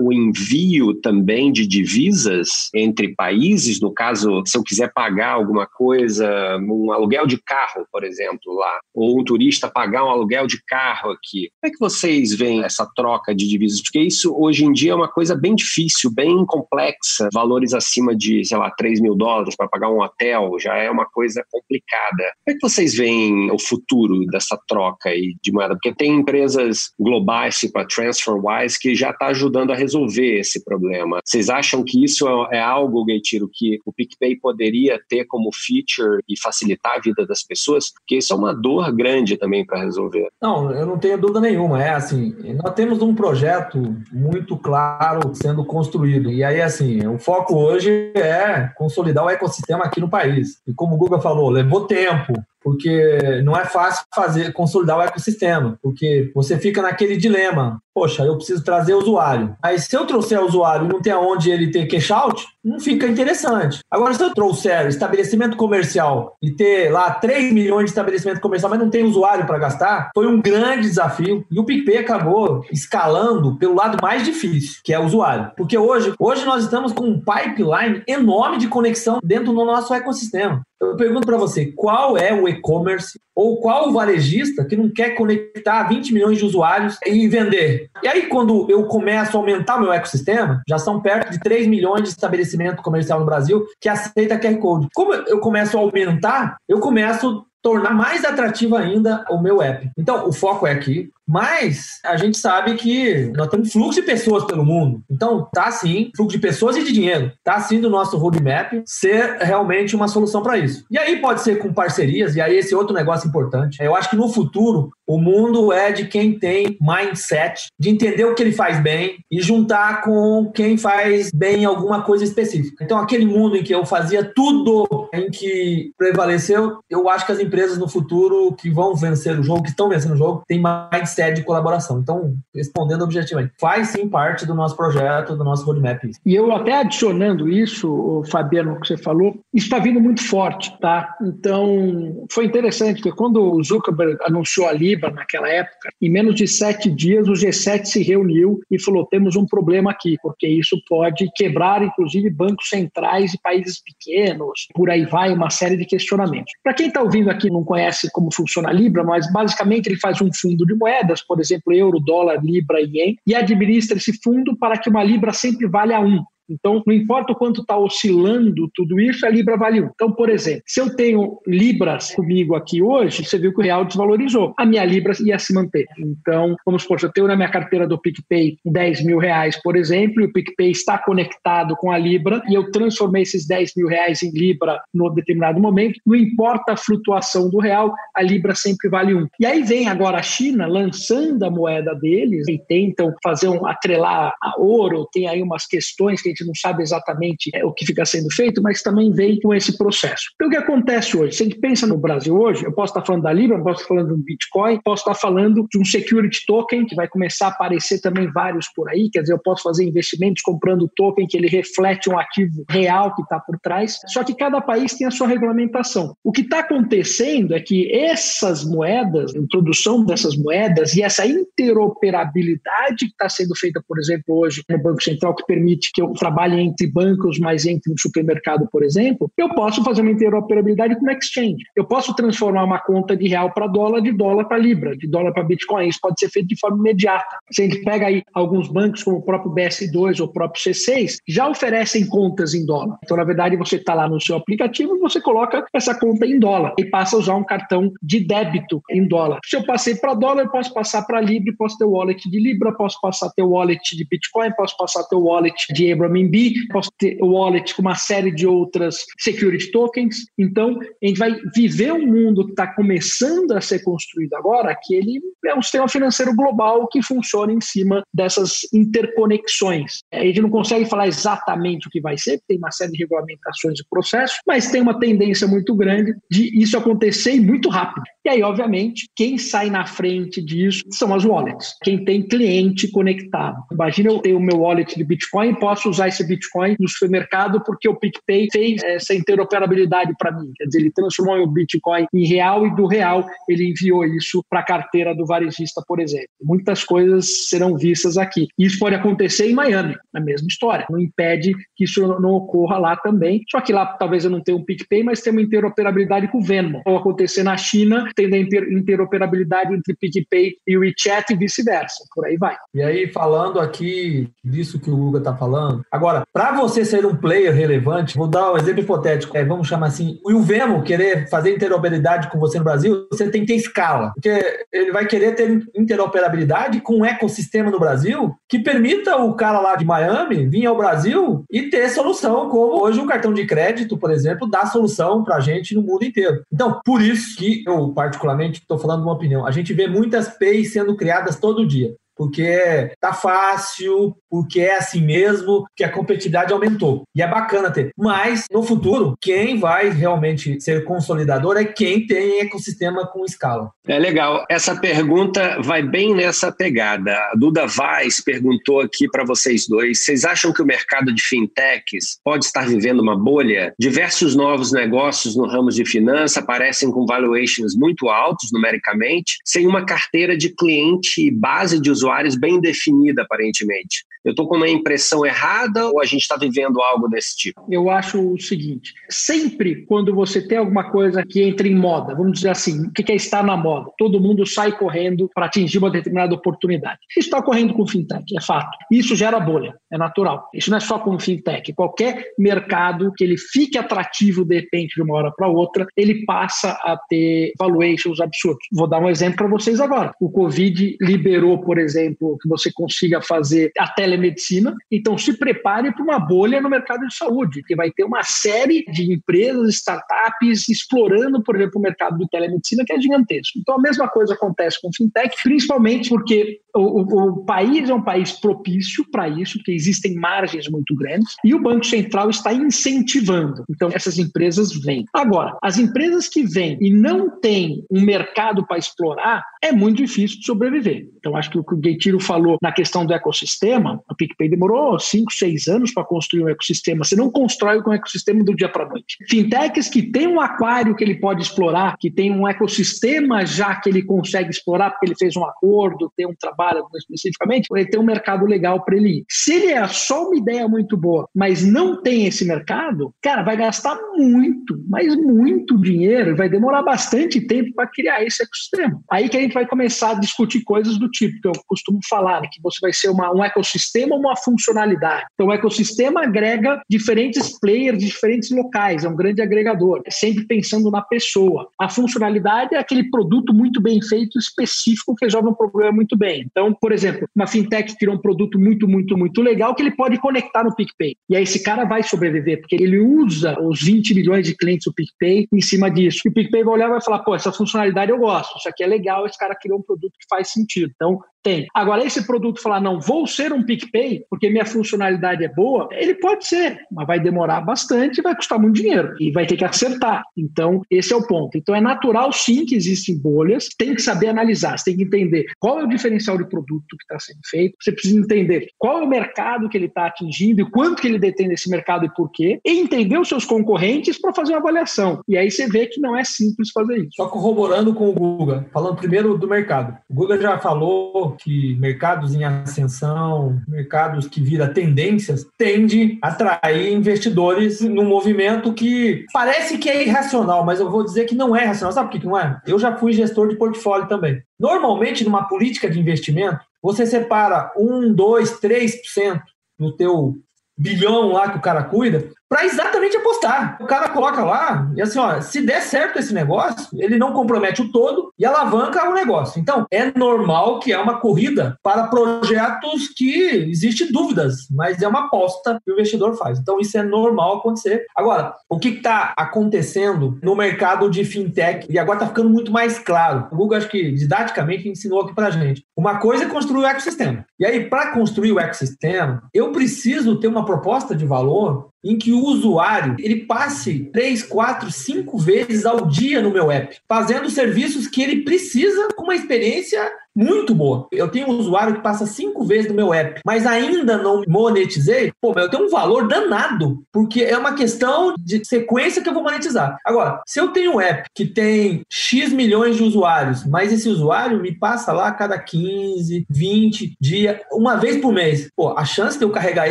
o envio também de divisas entre países? No caso, se eu quiser pagar alguma coisa, um aluguel de carro, por exemplo, lá, ou um turista pagar um aluguel de carro aqui. Como é que vocês veem essa troca de divisas? Porque isso, hoje em dia, é uma coisa bem difícil, bem complexa. Valores acima de, sei lá, 3 mil dólares para pagar um hotel já é uma coisa complicada. Como é que vocês veem o futuro dessa troca aí de moeda? Porque tem empresas globais, tipo a TransferWise, que já está ajudando a resolver esse problema. Vocês acham que isso é, é algo, Gaitiro, que o PicPay poderia ter como feature e facilitar a vida das pessoas? Porque isso é uma dor grande também para resolver. Não, eu não tenho dúvida nenhuma. É assim, nós temos um projeto muito claro sendo construído. E aí, assim, o foco hoje é consolidar o ecossistema aqui no país. E como o Google falou, levou tempo, porque não é fácil fazer consolidar o ecossistema, porque você fica naquele dilema. Poxa, eu preciso trazer usuário. Mas se eu trouxer usuário e não tem aonde ele ter cash out, não fica interessante. Agora, se eu trouxer estabelecimento comercial e ter lá 3 milhões de estabelecimento comercial, mas não tem usuário para gastar, foi um grande desafio. E o PicPay acabou escalando pelo lado mais difícil, que é o usuário. Porque hoje, hoje nós estamos com um pipeline enorme de conexão dentro do nosso ecossistema. Eu pergunto para você, qual é o e-commerce ou qual o varejista que não quer conectar 20 milhões de usuários e vender? E aí, quando eu começo a aumentar meu ecossistema, já são perto de 3 milhões de estabelecimento comercial no Brasil que aceita QR Code. Como eu começo a aumentar, eu começo tornar mais atrativo ainda o meu app. Então, o foco é aqui, mas a gente sabe que nós temos fluxo de pessoas pelo mundo. Então, tá sim, fluxo de pessoas e de dinheiro. Tá sim do nosso roadmap ser realmente uma solução para isso. E aí pode ser com parcerias, e aí esse outro negócio importante. Eu acho que no futuro o mundo é de quem tem mindset, de entender o que ele faz bem e juntar com quem faz bem alguma coisa específica. Então, aquele mundo em que eu fazia tudo em que prevaleceu, eu acho que as empresas no futuro que vão vencer o jogo, que estão vencendo o jogo, têm mindset sede de colaboração. Então, respondendo objetivamente, faz sim parte do nosso projeto, do nosso roadmap. E eu até adicionando isso, Fabiano, que você falou, está vindo muito forte, tá? Então, foi interessante, porque quando o Zuckerberg anunciou a Libra naquela época, em menos de sete dias o G7 se reuniu e falou, temos um problema aqui, porque isso pode quebrar, inclusive, bancos centrais e países pequenos, por aí vai, uma série de questionamentos. Para quem está ouvindo aqui não conhece como funciona a Libra, mas basicamente ele faz um fundo de moedas, por exemplo, euro, dólar, libra, ien, e administra esse fundo para que uma Libra sempre valha um. Então, não importa o quanto está oscilando tudo isso, a Libra vale um. Então, por exemplo, se eu tenho Libras comigo aqui hoje, você viu que o real desvalorizou. A minha Libra ia se manter. Então, vamos supor, se eu tenho na minha carteira do PicPay 10 mil reais, por exemplo, e o PicPay está conectado com a Libra, e eu transformei esses 10 mil reais em Libra no determinado momento, não importa a flutuação do real, a Libra sempre vale um. E aí vem agora a China lançando a moeda deles e tentam fazer um atrelar a ouro, tem aí umas questões que a gente não sabe exatamente é, o que fica sendo feito, mas também vem com esse processo. Então, o que acontece hoje? Se a gente pensa no Brasil hoje, eu posso estar falando da Libra, posso estar falando do Bitcoin, posso estar falando de um security token, que vai começar a aparecer também vários por aí, quer dizer, eu posso fazer investimentos comprando token que ele reflete um ativo real que está por trás, só que cada país tem a sua regulamentação. O que está acontecendo é que essas moedas, a introdução dessas moedas e essa interoperabilidade que está sendo feita, por exemplo, hoje no Banco Central, que permite que eu trabalhe entre bancos, mas entre um supermercado, por exemplo, eu posso fazer uma interoperabilidade com exchange. Eu posso transformar uma conta de real para dólar, de dólar para libra, de dólar para bitcoin. Isso pode ser feito de forma imediata. Se a gente pega aí alguns bancos, como o próprio BS2 ou o próprio C6, já oferecem contas em dólar. Então, na verdade, você está lá no seu aplicativo e você coloca essa conta em dólar e passa a usar um cartão de débito em dólar. Se eu passei para dólar, eu posso passar para libra, posso ter o wallet de libra, posso passar ter o wallet de bitcoin, posso passar ter o wallet de Abraham Airbnb, posso ter wallet com uma série de outras security tokens. Então, a gente vai viver um mundo que está começando a ser construído agora, que ele é um sistema financeiro global que funciona em cima dessas interconexões. A gente não consegue falar exatamente o que vai ser, tem uma série de regulamentações e processos, mas tem uma tendência muito grande de isso acontecer muito rápido. E aí, obviamente, quem sai na frente disso são as wallets, quem tem cliente conectado. Imagina eu ter o meu wallet de Bitcoin e posso usar esse Bitcoin no supermercado porque o PicPay fez essa interoperabilidade para mim. Quer dizer, ele transformou o Bitcoin em real e do real ele enviou isso para a carteira do varejista, por exemplo. Muitas coisas serão vistas aqui. Isso pode acontecer em Miami, a mesma história. Não impede que isso não ocorra lá também. Só que lá talvez eu não tenha um PicPay, mas tem uma interoperabilidade com o Venmo. Ou acontecer na China, tendo a interoperabilidade entre PicPay e o WeChat e vice-versa. Por aí vai. E aí, falando aqui disso que o Guga está falando, Agora, para você ser um player relevante, vou dar um exemplo hipotético, é, vamos chamar assim, o Vemo querer fazer interoperabilidade com você no Brasil, você tem que ter escala, porque ele vai querer ter interoperabilidade com um ecossistema no Brasil que permita o cara lá de Miami vir ao Brasil e ter solução, como hoje um cartão de crédito, por exemplo, dá solução para a gente no mundo inteiro. Então, por isso que eu, particularmente, estou falando uma opinião, a gente vê muitas PEIs sendo criadas todo dia porque tá fácil, porque é assim mesmo, que a competitividade aumentou. E é bacana ter. Mas, no futuro, quem vai realmente ser consolidador é quem tem ecossistema com escala. É legal. Essa pergunta vai bem nessa pegada. A Duda Vaz perguntou aqui para vocês dois: vocês acham que o mercado de fintechs pode estar vivendo uma bolha? Diversos novos negócios no ramo de finança aparecem com valuations muito altos numericamente, sem uma carteira de cliente e base de usuário usuários bem definida, aparentemente. Eu estou com uma impressão errada ou a gente está vivendo algo desse tipo? Eu acho o seguinte: sempre quando você tem alguma coisa que entra em moda, vamos dizer assim, o que é estar na moda? Todo mundo sai correndo para atingir uma determinada oportunidade. Isso está ocorrendo com fintech, é fato. Isso gera bolha, é natural. Isso não é só com fintech. Qualquer mercado que ele fique atrativo de repente de uma hora para outra, ele passa a ter valuations absurdos. Vou dar um exemplo para vocês agora. O Covid liberou, por exemplo, que você consiga fazer a telemedicina. Então, se prepare para uma bolha no mercado de saúde, que vai ter uma série de empresas, startups explorando, por exemplo, o mercado de telemedicina, que é gigantesco. Então, a mesma coisa acontece com fintech, principalmente porque o, o, o país é um país propício para isso, porque existem margens muito grandes, e o Banco Central está incentivando. Então, essas empresas vêm. Agora, as empresas que vêm e não têm um mercado para explorar, é muito difícil de sobreviver. Então, acho que o que o Gaitiro falou na questão do ecossistema, a PicPay demorou 5, 6 anos para construir um ecossistema. Você não constrói um ecossistema do dia para a noite. Fintechs que tem um aquário que ele pode explorar, que tem um ecossistema já que ele consegue explorar, porque ele fez um acordo, tem um trabalho especificamente, ele tem um mercado legal para ele ir. Se ele é só uma ideia muito boa, mas não tem esse mercado, cara, vai gastar muito, mas muito dinheiro, vai demorar bastante tempo para criar esse ecossistema. Aí que a gente vai começar a discutir coisas do tipo que eu costumo falar, né, que você vai ser uma, um ecossistema ou uma funcionalidade. Então, o ecossistema agrega diferentes players de diferentes locais, é um grande agregador, é sempre pensando na pessoa. A funcionalidade é aquele produto muito bem feito, específico, que resolve um problema muito bem. Então, por exemplo, uma fintech criou um produto muito, muito, muito legal que ele pode conectar no PicPay. E aí esse cara vai sobreviver, porque ele usa os 20 milhões de clientes do PicPay em cima disso. E o PicPay vai olhar e vai falar, pô, essa funcionalidade eu gosto, isso aqui é legal, esse cara criou um produto que faz sentido. Então, tem. Agora, esse produto falar, não, vou ser um PicPay porque minha funcionalidade é boa, ele pode ser, mas vai demorar bastante vai custar muito dinheiro e vai ter que acertar. Então, esse é o ponto. Então, é natural sim que existem bolhas, tem que saber analisar, você tem que entender qual é o diferencial de produto que está sendo feito, você precisa entender qual é o mercado que ele está atingindo e quanto que ele detém nesse mercado e por quê, e entender os seus concorrentes para fazer uma avaliação. E aí você vê que não é simples fazer isso. Só corroborando com o Google, falando primeiro do mercado. O Google já falou que mercados em ascensão, mercados que vira tendências, tende a atrair investidores num movimento que parece que é irracional, mas eu vou dizer que não é racional. Sabe por que não é? Eu já fui gestor de portfólio também. Normalmente, numa política de investimento, você separa 1, 2, 3% no teu bilhão lá que o cara cuida para exatamente apostar. O cara coloca lá e assim, ó, se der certo esse negócio, ele não compromete o todo e alavanca o negócio. Então, é normal que é uma corrida para projetos que existe dúvidas, mas é uma aposta que o investidor faz. Então, isso é normal acontecer. Agora, o que está acontecendo no mercado de fintech e agora está ficando muito mais claro. O Google acho que didaticamente ensinou aqui para gente. Uma coisa é construir o ecossistema. E aí, para construir o ecossistema, eu preciso ter uma proposta de valor em que o usuário ele passe três, quatro, cinco vezes ao dia no meu app, fazendo serviços que ele precisa com uma experiência muito boa. Eu tenho um usuário que passa cinco vezes no meu app, mas ainda não monetizei. Pô, eu tenho um valor danado, porque é uma questão de sequência que eu vou monetizar. Agora, se eu tenho um app que tem X milhões de usuários, mas esse usuário me passa lá a cada 15, 20 dias, uma vez por mês, pô, a chance de eu carregar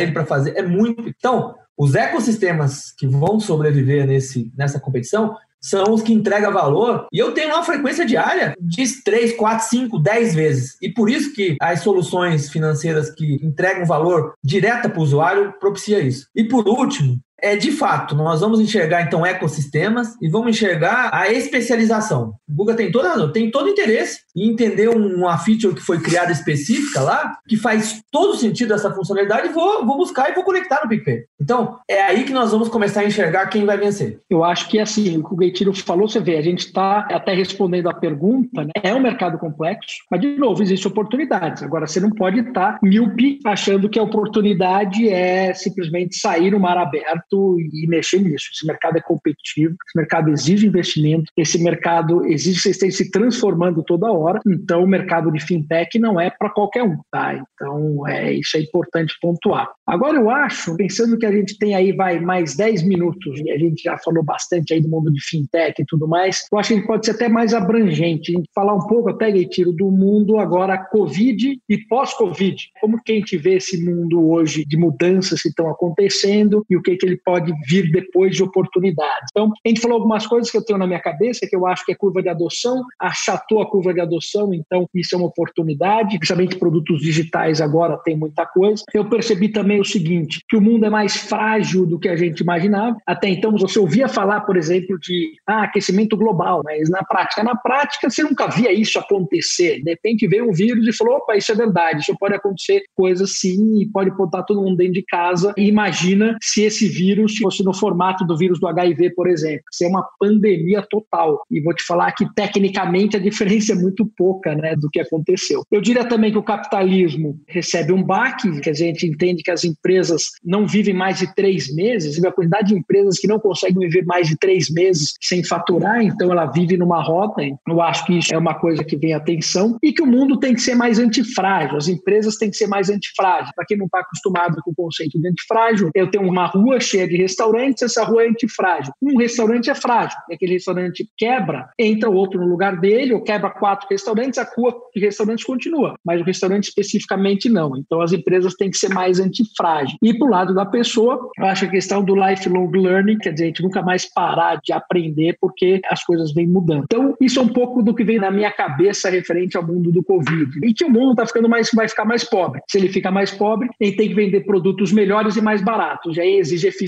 ele para fazer é muito. Então, os ecossistemas que vão sobreviver nesse, nessa competição são os que entregam valor. E eu tenho uma frequência diária de 3, 4, 5, 10 vezes. E por isso que as soluções financeiras que entregam valor direto para o usuário propicia isso. E por último, é de fato, nós vamos enxergar então ecossistemas e vamos enxergar a especialização. O Google tem toda tem todo interesse em entender uma feature que foi criada específica lá, que faz todo sentido essa funcionalidade, vou, vou buscar e vou conectar no PicPay. Então, é aí que nós vamos começar a enxergar quem vai vencer. Eu acho que assim, o que o Gaitiro falou, você vê, a gente está até respondendo a pergunta, né? é um mercado complexo, mas de novo, existem oportunidades. Agora, você não pode estar tá míope achando que a oportunidade é simplesmente sair no mar aberto e mexer nisso. Esse mercado é competitivo, esse mercado exige investimento, esse mercado exige que vocês estejam se transformando toda hora. Então, o mercado de fintech não é para qualquer um, tá? Então, é, isso é importante pontuar. Agora, eu acho, pensando que a gente tem aí vai mais 10 minutos e a gente já falou bastante aí do mundo de fintech e tudo mais, eu acho que a gente pode ser até mais abrangente, gente falar um pouco até, Gaitiro, do mundo agora Covid e pós-Covid. Como que a gente vê esse mundo hoje de mudanças que estão acontecendo e o que, que ele pode vir depois de oportunidades. Então, a gente falou algumas coisas que eu tenho na minha cabeça, que eu acho que é curva de adoção, achatou a curva de adoção, então isso é uma oportunidade, principalmente produtos digitais agora tem muita coisa. Eu percebi também o seguinte, que o mundo é mais frágil do que a gente imaginava. Até então, você ouvia falar, por exemplo, de ah, aquecimento global, mas na prática, na prática, você nunca via isso acontecer. De repente veio um vírus e falou, opa, isso é verdade, isso pode acontecer, coisa assim, e pode botar todo mundo dentro de casa. E imagina se esse vírus vírus fosse no formato do vírus do HIV, por exemplo. Isso é uma pandemia total. E vou te falar que, tecnicamente, a diferença é muito pouca né, do que aconteceu. Eu diria também que o capitalismo recebe um baque, que a gente entende que as empresas não vivem mais de três meses, e a quantidade de empresas que não conseguem viver mais de três meses sem faturar, então ela vive numa rota. Eu acho que isso é uma coisa que vem atenção e que o mundo tem que ser mais antifrágil, as empresas têm que ser mais antifrágeis. Para quem não está acostumado com o conceito de antifrágil, eu tenho uma rua cheia de restaurantes, essa rua é antifrágil. Um restaurante é frágil, e aquele restaurante quebra, entra outro no lugar dele, ou quebra quatro restaurantes, a rua de restaurantes continua, mas o restaurante especificamente não. Então as empresas têm que ser mais antifrágeis. E para o lado da pessoa, eu acho a questão do lifelong learning, quer dizer, a gente nunca mais parar de aprender porque as coisas vêm mudando. Então, isso é um pouco do que vem na minha cabeça referente ao mundo do Covid. E que o mundo está ficando mais, vai ficar mais pobre. Se ele fica mais pobre, ele tem que vender produtos melhores e mais baratos. Já exige eficiência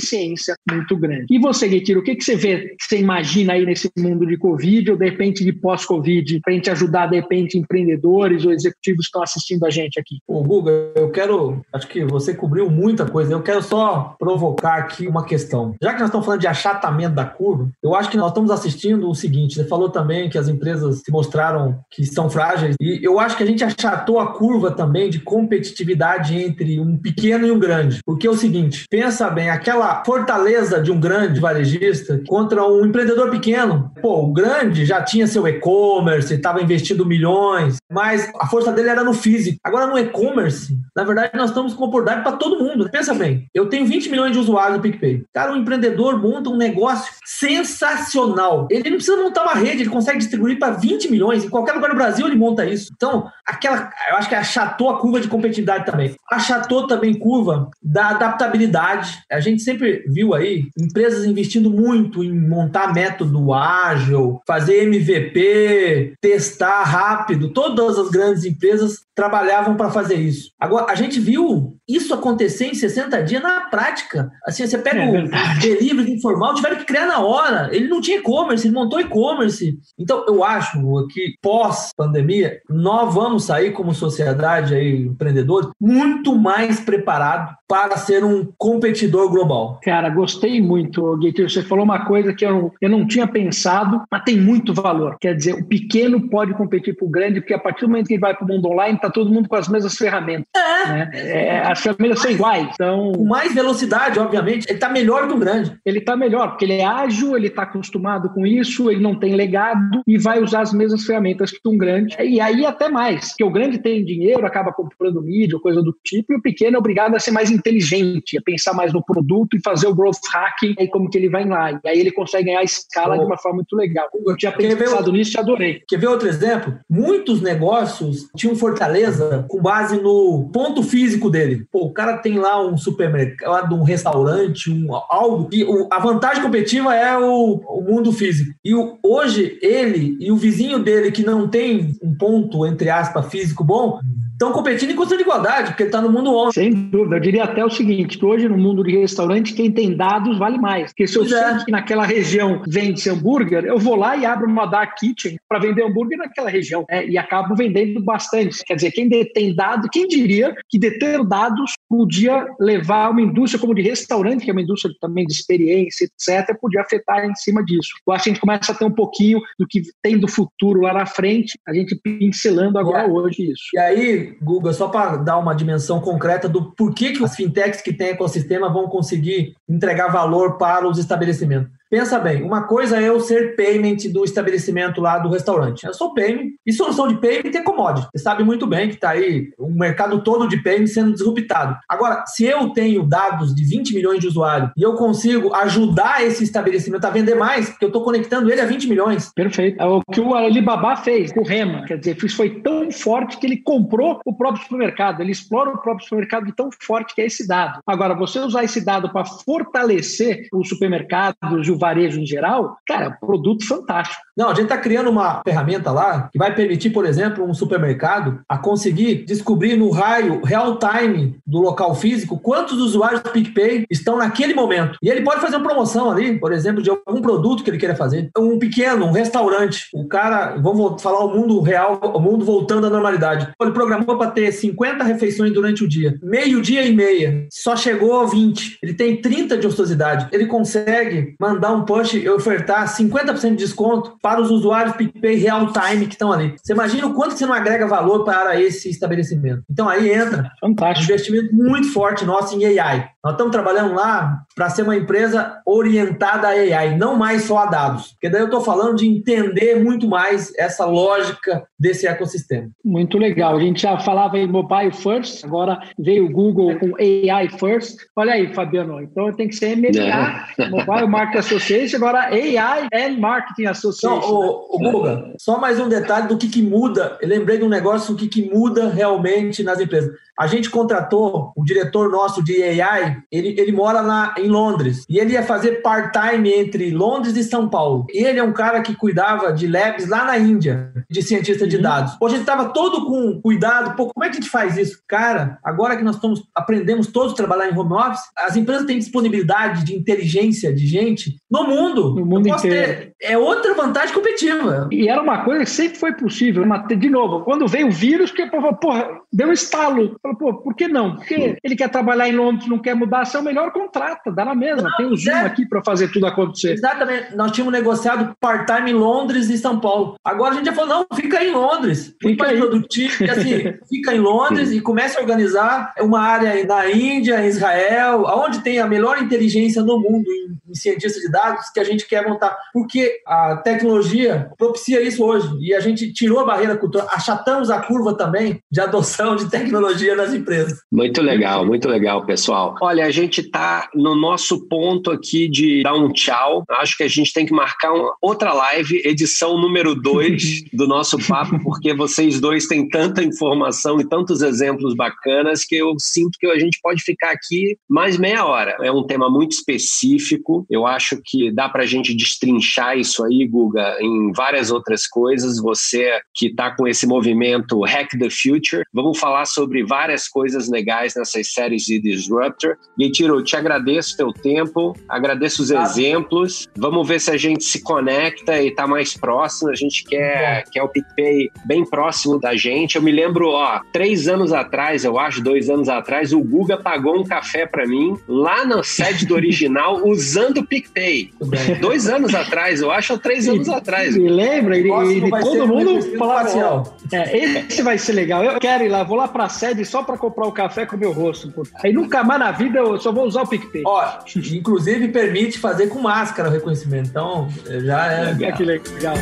muito grande. E você, Guetiro, o que, que você vê, você imagina aí nesse mundo de Covid ou de repente de pós-Covid, para a gente ajudar, de repente, empreendedores ou executivos que estão assistindo a gente aqui? O Guga, eu quero, acho que você cobriu muita coisa, eu quero só provocar aqui uma questão. Já que nós estamos falando de achatamento da curva, eu acho que nós estamos assistindo o seguinte, você falou também que as empresas se mostraram que são frágeis, e eu acho que a gente achatou a curva também de competitividade entre um pequeno e um grande. Porque é o seguinte, pensa bem, aquela fortaleza de um grande varejista contra um empreendedor pequeno. Pô, o grande já tinha seu e-commerce, estava investindo milhões, mas a força dele era no físico. Agora no e-commerce, na verdade, nós estamos com oportunidade para todo mundo. Pensa bem, eu tenho 20 milhões de usuários no PicPay. Cara, um empreendedor monta um negócio sensacional. Ele não precisa montar uma rede, ele consegue distribuir para 20 milhões. Em qualquer lugar do Brasil ele monta isso. Então, aquela, eu acho que achatou a curva de competitividade também. Achatou também curva da adaptabilidade. A gente sempre viu aí empresas investindo muito em montar método ágil, fazer MVP, testar rápido. Todas as grandes empresas trabalhavam para fazer isso. Agora, a gente viu isso acontecer em 60 dias na prática. Assim, você pega é o delivery informal, tiveram que criar na hora. Ele não tinha e-commerce, ele montou e-commerce. Então, eu acho que pós-pandemia, nós vamos sair como sociedade aí, empreendedor, muito mais preparado para ser um competidor global. Cara, gostei muito, Gator. Você falou uma coisa que eu, eu não tinha pensado, mas tem muito valor. Quer dizer, o pequeno pode competir para o grande, porque a partir do momento que ele vai para o mundo online, está todo mundo com as mesmas ferramentas. É. Né? é as ferramentas são iguais. Então... Com mais velocidade, obviamente, ele está melhor que o grande. Ele está melhor, porque ele é ágil, ele está acostumado com isso, ele não tem legado e vai usar as mesmas ferramentas que um grande. E aí até mais, porque o grande tem dinheiro, acaba comprando mídia, coisa do tipo, e o pequeno é obrigado a ser mais inteligente, a pensar mais no produto e fazer o growth hacking, aí como que ele vai lá. E aí ele consegue ganhar escala oh. de uma forma muito legal. Eu tinha pensado nisso e adorei. Quer ver outro exemplo? Muitos negócios tinham fortaleza com base no ponto físico dele. Pô, o cara tem lá um supermercado, um restaurante, um, algo. E a vantagem competitiva é o, o mundo físico. E o, hoje, ele e o vizinho dele, que não tem um ponto, entre aspas, físico bom, estão competindo em questão de igualdade, porque está no mundo online. Sem dúvida. Eu diria até o seguinte, que hoje no mundo de restaurante, quem tem dados vale mais. Porque se eu sei é. que naquela região vende hambúrguer, eu vou lá e abro uma dark kitchen para vender hambúrguer naquela região. É, e acabo vendendo bastante. Quer dizer, quem detém dados, quem diria que deter dados podia levar uma indústria como de restaurante, que é uma indústria também de experiência, etc., podia afetar em cima disso. Eu acho que a gente começa a ter um pouquinho do que tem do futuro lá na frente, a gente pincelando agora hoje isso. E aí, Guga, só para dar uma dimensão concreta do porquê que as fintechs que têm ecossistema vão conseguir entregar valor para os estabelecimentos. Pensa bem, uma coisa é eu ser payment do estabelecimento lá do restaurante. Eu sou payment e solução de payment é commodity. Você sabe muito bem que está aí o mercado todo de payment sendo disruptado. Agora, se eu tenho dados de 20 milhões de usuários e eu consigo ajudar esse estabelecimento a vender mais, porque eu estou conectando ele a 20 milhões. Perfeito. É o que o Alibaba fez com o Rema. Quer dizer, foi tão forte que ele comprou o próprio supermercado. Ele explora o próprio supermercado tão forte que é esse dado. Agora, você usar esse dado para fortalecer o supermercado, o varejo em geral, cara, produto fantástico. Não, a gente está criando uma ferramenta lá que vai permitir, por exemplo, um supermercado a conseguir descobrir no raio real time do local físico quantos usuários do PicPay estão naquele momento. E ele pode fazer uma promoção ali, por exemplo, de algum produto que ele queira fazer. Um pequeno, um restaurante. O cara, vamos falar o mundo real, o mundo voltando à normalidade. Ele programou para ter 50 refeições durante o dia. Meio-dia e meia. Só chegou a 20. Ele tem 30 de ociosidade. Ele consegue mandar um push e ofertar 50% de desconto para os usuários PicPay real time que estão ali. Você imagina o quanto você não agrega valor para esse estabelecimento. Então aí entra Fantástico. um investimento muito forte nosso em AI. Nós estamos trabalhando lá para ser uma empresa orientada a AI, não mais só a dados. Porque daí eu estou falando de entender muito mais essa lógica desse ecossistema. Muito legal. A gente já falava em mobile first, agora veio o Google com AI first. Olha aí, Fabiano. Então tem que ser MMA, Mobile Marketing Association, agora AI and Marketing Association. Então, o, o Guga, só mais um detalhe do que, que muda. Eu lembrei de um negócio, o que, que muda realmente nas empresas. A gente contratou o diretor nosso de AI, ele, ele mora na, em Londres, e ele ia fazer part-time entre Londres e São Paulo. Ele é um cara que cuidava de labs lá na Índia, de cientista de dados. Hoje ele estava todo com cuidado. Pô, como é que a gente faz isso? Cara, agora que nós estamos, aprendemos todos a trabalhar em home office, as empresas têm disponibilidade de inteligência de gente no mundo. No mundo inteiro. ter- é outra vantagem competitiva. E era uma coisa que sempre foi possível. De novo, quando veio o vírus, que porra, porra, deu um estalo. Falou, pô, por que não? Porque ele quer trabalhar em Londres, não quer mudar, é o melhor contrato, dá na mesma. Tem o Zoom é. aqui para fazer tudo acontecer. Exatamente. Nós tínhamos negociado part-time em Londres e São Paulo. Agora a gente já falou, não, fica aí em Londres. Muito Fica mais produtivo. Assim, *laughs* fica em Londres e começa a organizar uma área na Índia, em Israel, onde tem a melhor inteligência no mundo em, em cientistas de dados que a gente quer montar. Porque a tecnologia propicia isso hoje. E a gente tirou a barreira cultural, achatamos a curva também de adoção de tecnologia nas empresas. Muito legal, muito legal, pessoal. Olha, a gente está no nosso ponto aqui de dar um tchau. Acho que a gente tem que marcar uma outra live, edição número 2 *laughs* do nosso papo, porque vocês dois têm tanta informação e tantos exemplos bacanas que eu sinto que a gente pode ficar aqui mais meia hora. É um tema muito específico. Eu acho que dá para a gente destrinchar isso aí, Guga, em várias outras coisas. Você que está com esse movimento Hack the Future, vamos falar sobre várias coisas legais nessas séries de Disruptor. Guitiro, eu te agradeço o teu tempo, agradeço os exemplos. Vamos ver se a gente se conecta e está mais próximo. A gente quer, quer o PicPay bem próximo da gente. Eu me lembro, ó, três anos atrás, eu acho, dois anos atrás, o Guga pagou um café para mim lá na sede do original *laughs* usando o PicPay. Dois anos atrás, eu acho, ou três anos atrás. E lembra, e, e todo um mundo falava, facial. ó, é, esse vai ser legal. Eu quero ir lá, vou lá pra sede só pra comprar o café com o meu rosto. pô. Aí nunca mais na vida eu só vou usar o PicPay. Ó, inclusive permite fazer com máscara o reconhecimento. Então, já é. É que legal.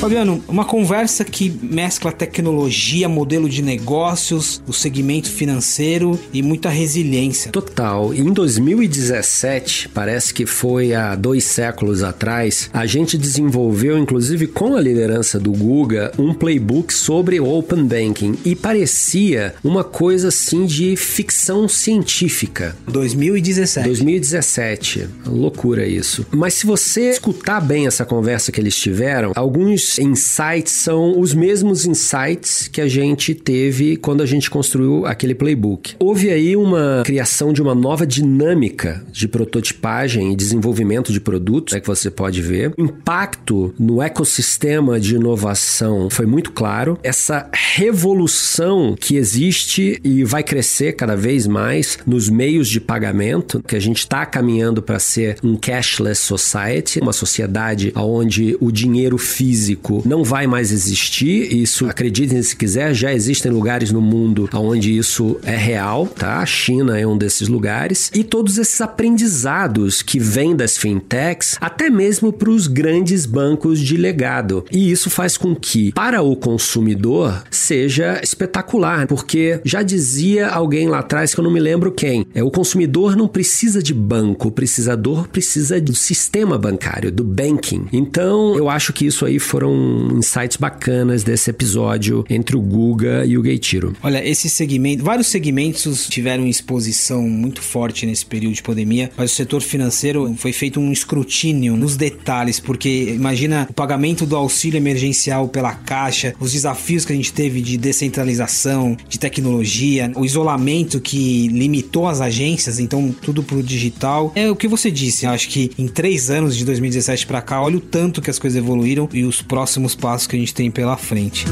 Fabiano, uma conversa que mescla tecnologia, modelo de negócios, o segmento financeiro e muita resiliência. Total. Em 2017, parece que foi há dois séculos atrás, a gente desenvolveu, inclusive com a liderança do Guga, um playbook sobre Open Banking e parecia uma coisa assim de ficção científica. 2017. 2017. Loucura isso. Mas se você escutar bem essa conversa que eles tiveram, alguns insights são os mesmos insights que a gente teve quando a gente construiu aquele playbook. Houve aí uma criação de uma nova dinâmica de prototipagem e desenvolvimento de produtos, é que você pode ver. O impacto no ecossistema de inovação foi muito claro. Essa revolução que existe e vai crescer cada vez mais nos meios de pagamento, que a gente está caminhando para ser um cashless society, uma sociedade onde o dinheiro físico não vai mais existir. Isso, acreditem se quiser, já existem lugares no mundo onde isso é real, tá? A China é um desses lugares. E todos esses aprendizados que vêm das fintechs, até mesmo para os grandes bancos de legado. E isso faz com que, para o consumidor, seja espetacular, porque já dizia alguém lá atrás que eu não me lembro quem. É o consumidor não precisa de banco, o precisador precisa do sistema bancário, do banking. Então, eu acho que isso aí foram insights bacanas desse episódio entre o Guga e o Gaitiro. Olha, esse segmento, vários segmentos tiveram exposição muito forte nesse período de pandemia, mas o setor financeiro foi feito um escrutínio nos detalhes, porque imagina o pagamento do auxílio emergencial pela Caixa, os desafios que a gente teve de descentralização, de tecnologia, o isolamento que limitou as agências, então tudo pro digital. É o que você disse, acho que em três anos de 2017 para cá, olha o tanto que as coisas evoluíram e os próximos passos que a gente tem pela frente.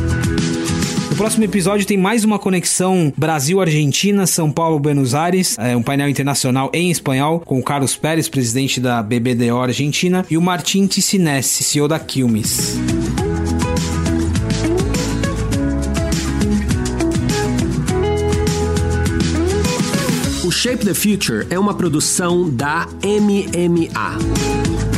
No próximo episódio tem mais uma conexão Brasil-Argentina, São Paulo-Buenos Aires, é um painel internacional em espanhol com o Carlos Pérez, presidente da BBDO Argentina, e o Martin Ticinesi, CEO da Quilmes. O Shape the Future é uma produção da MMA.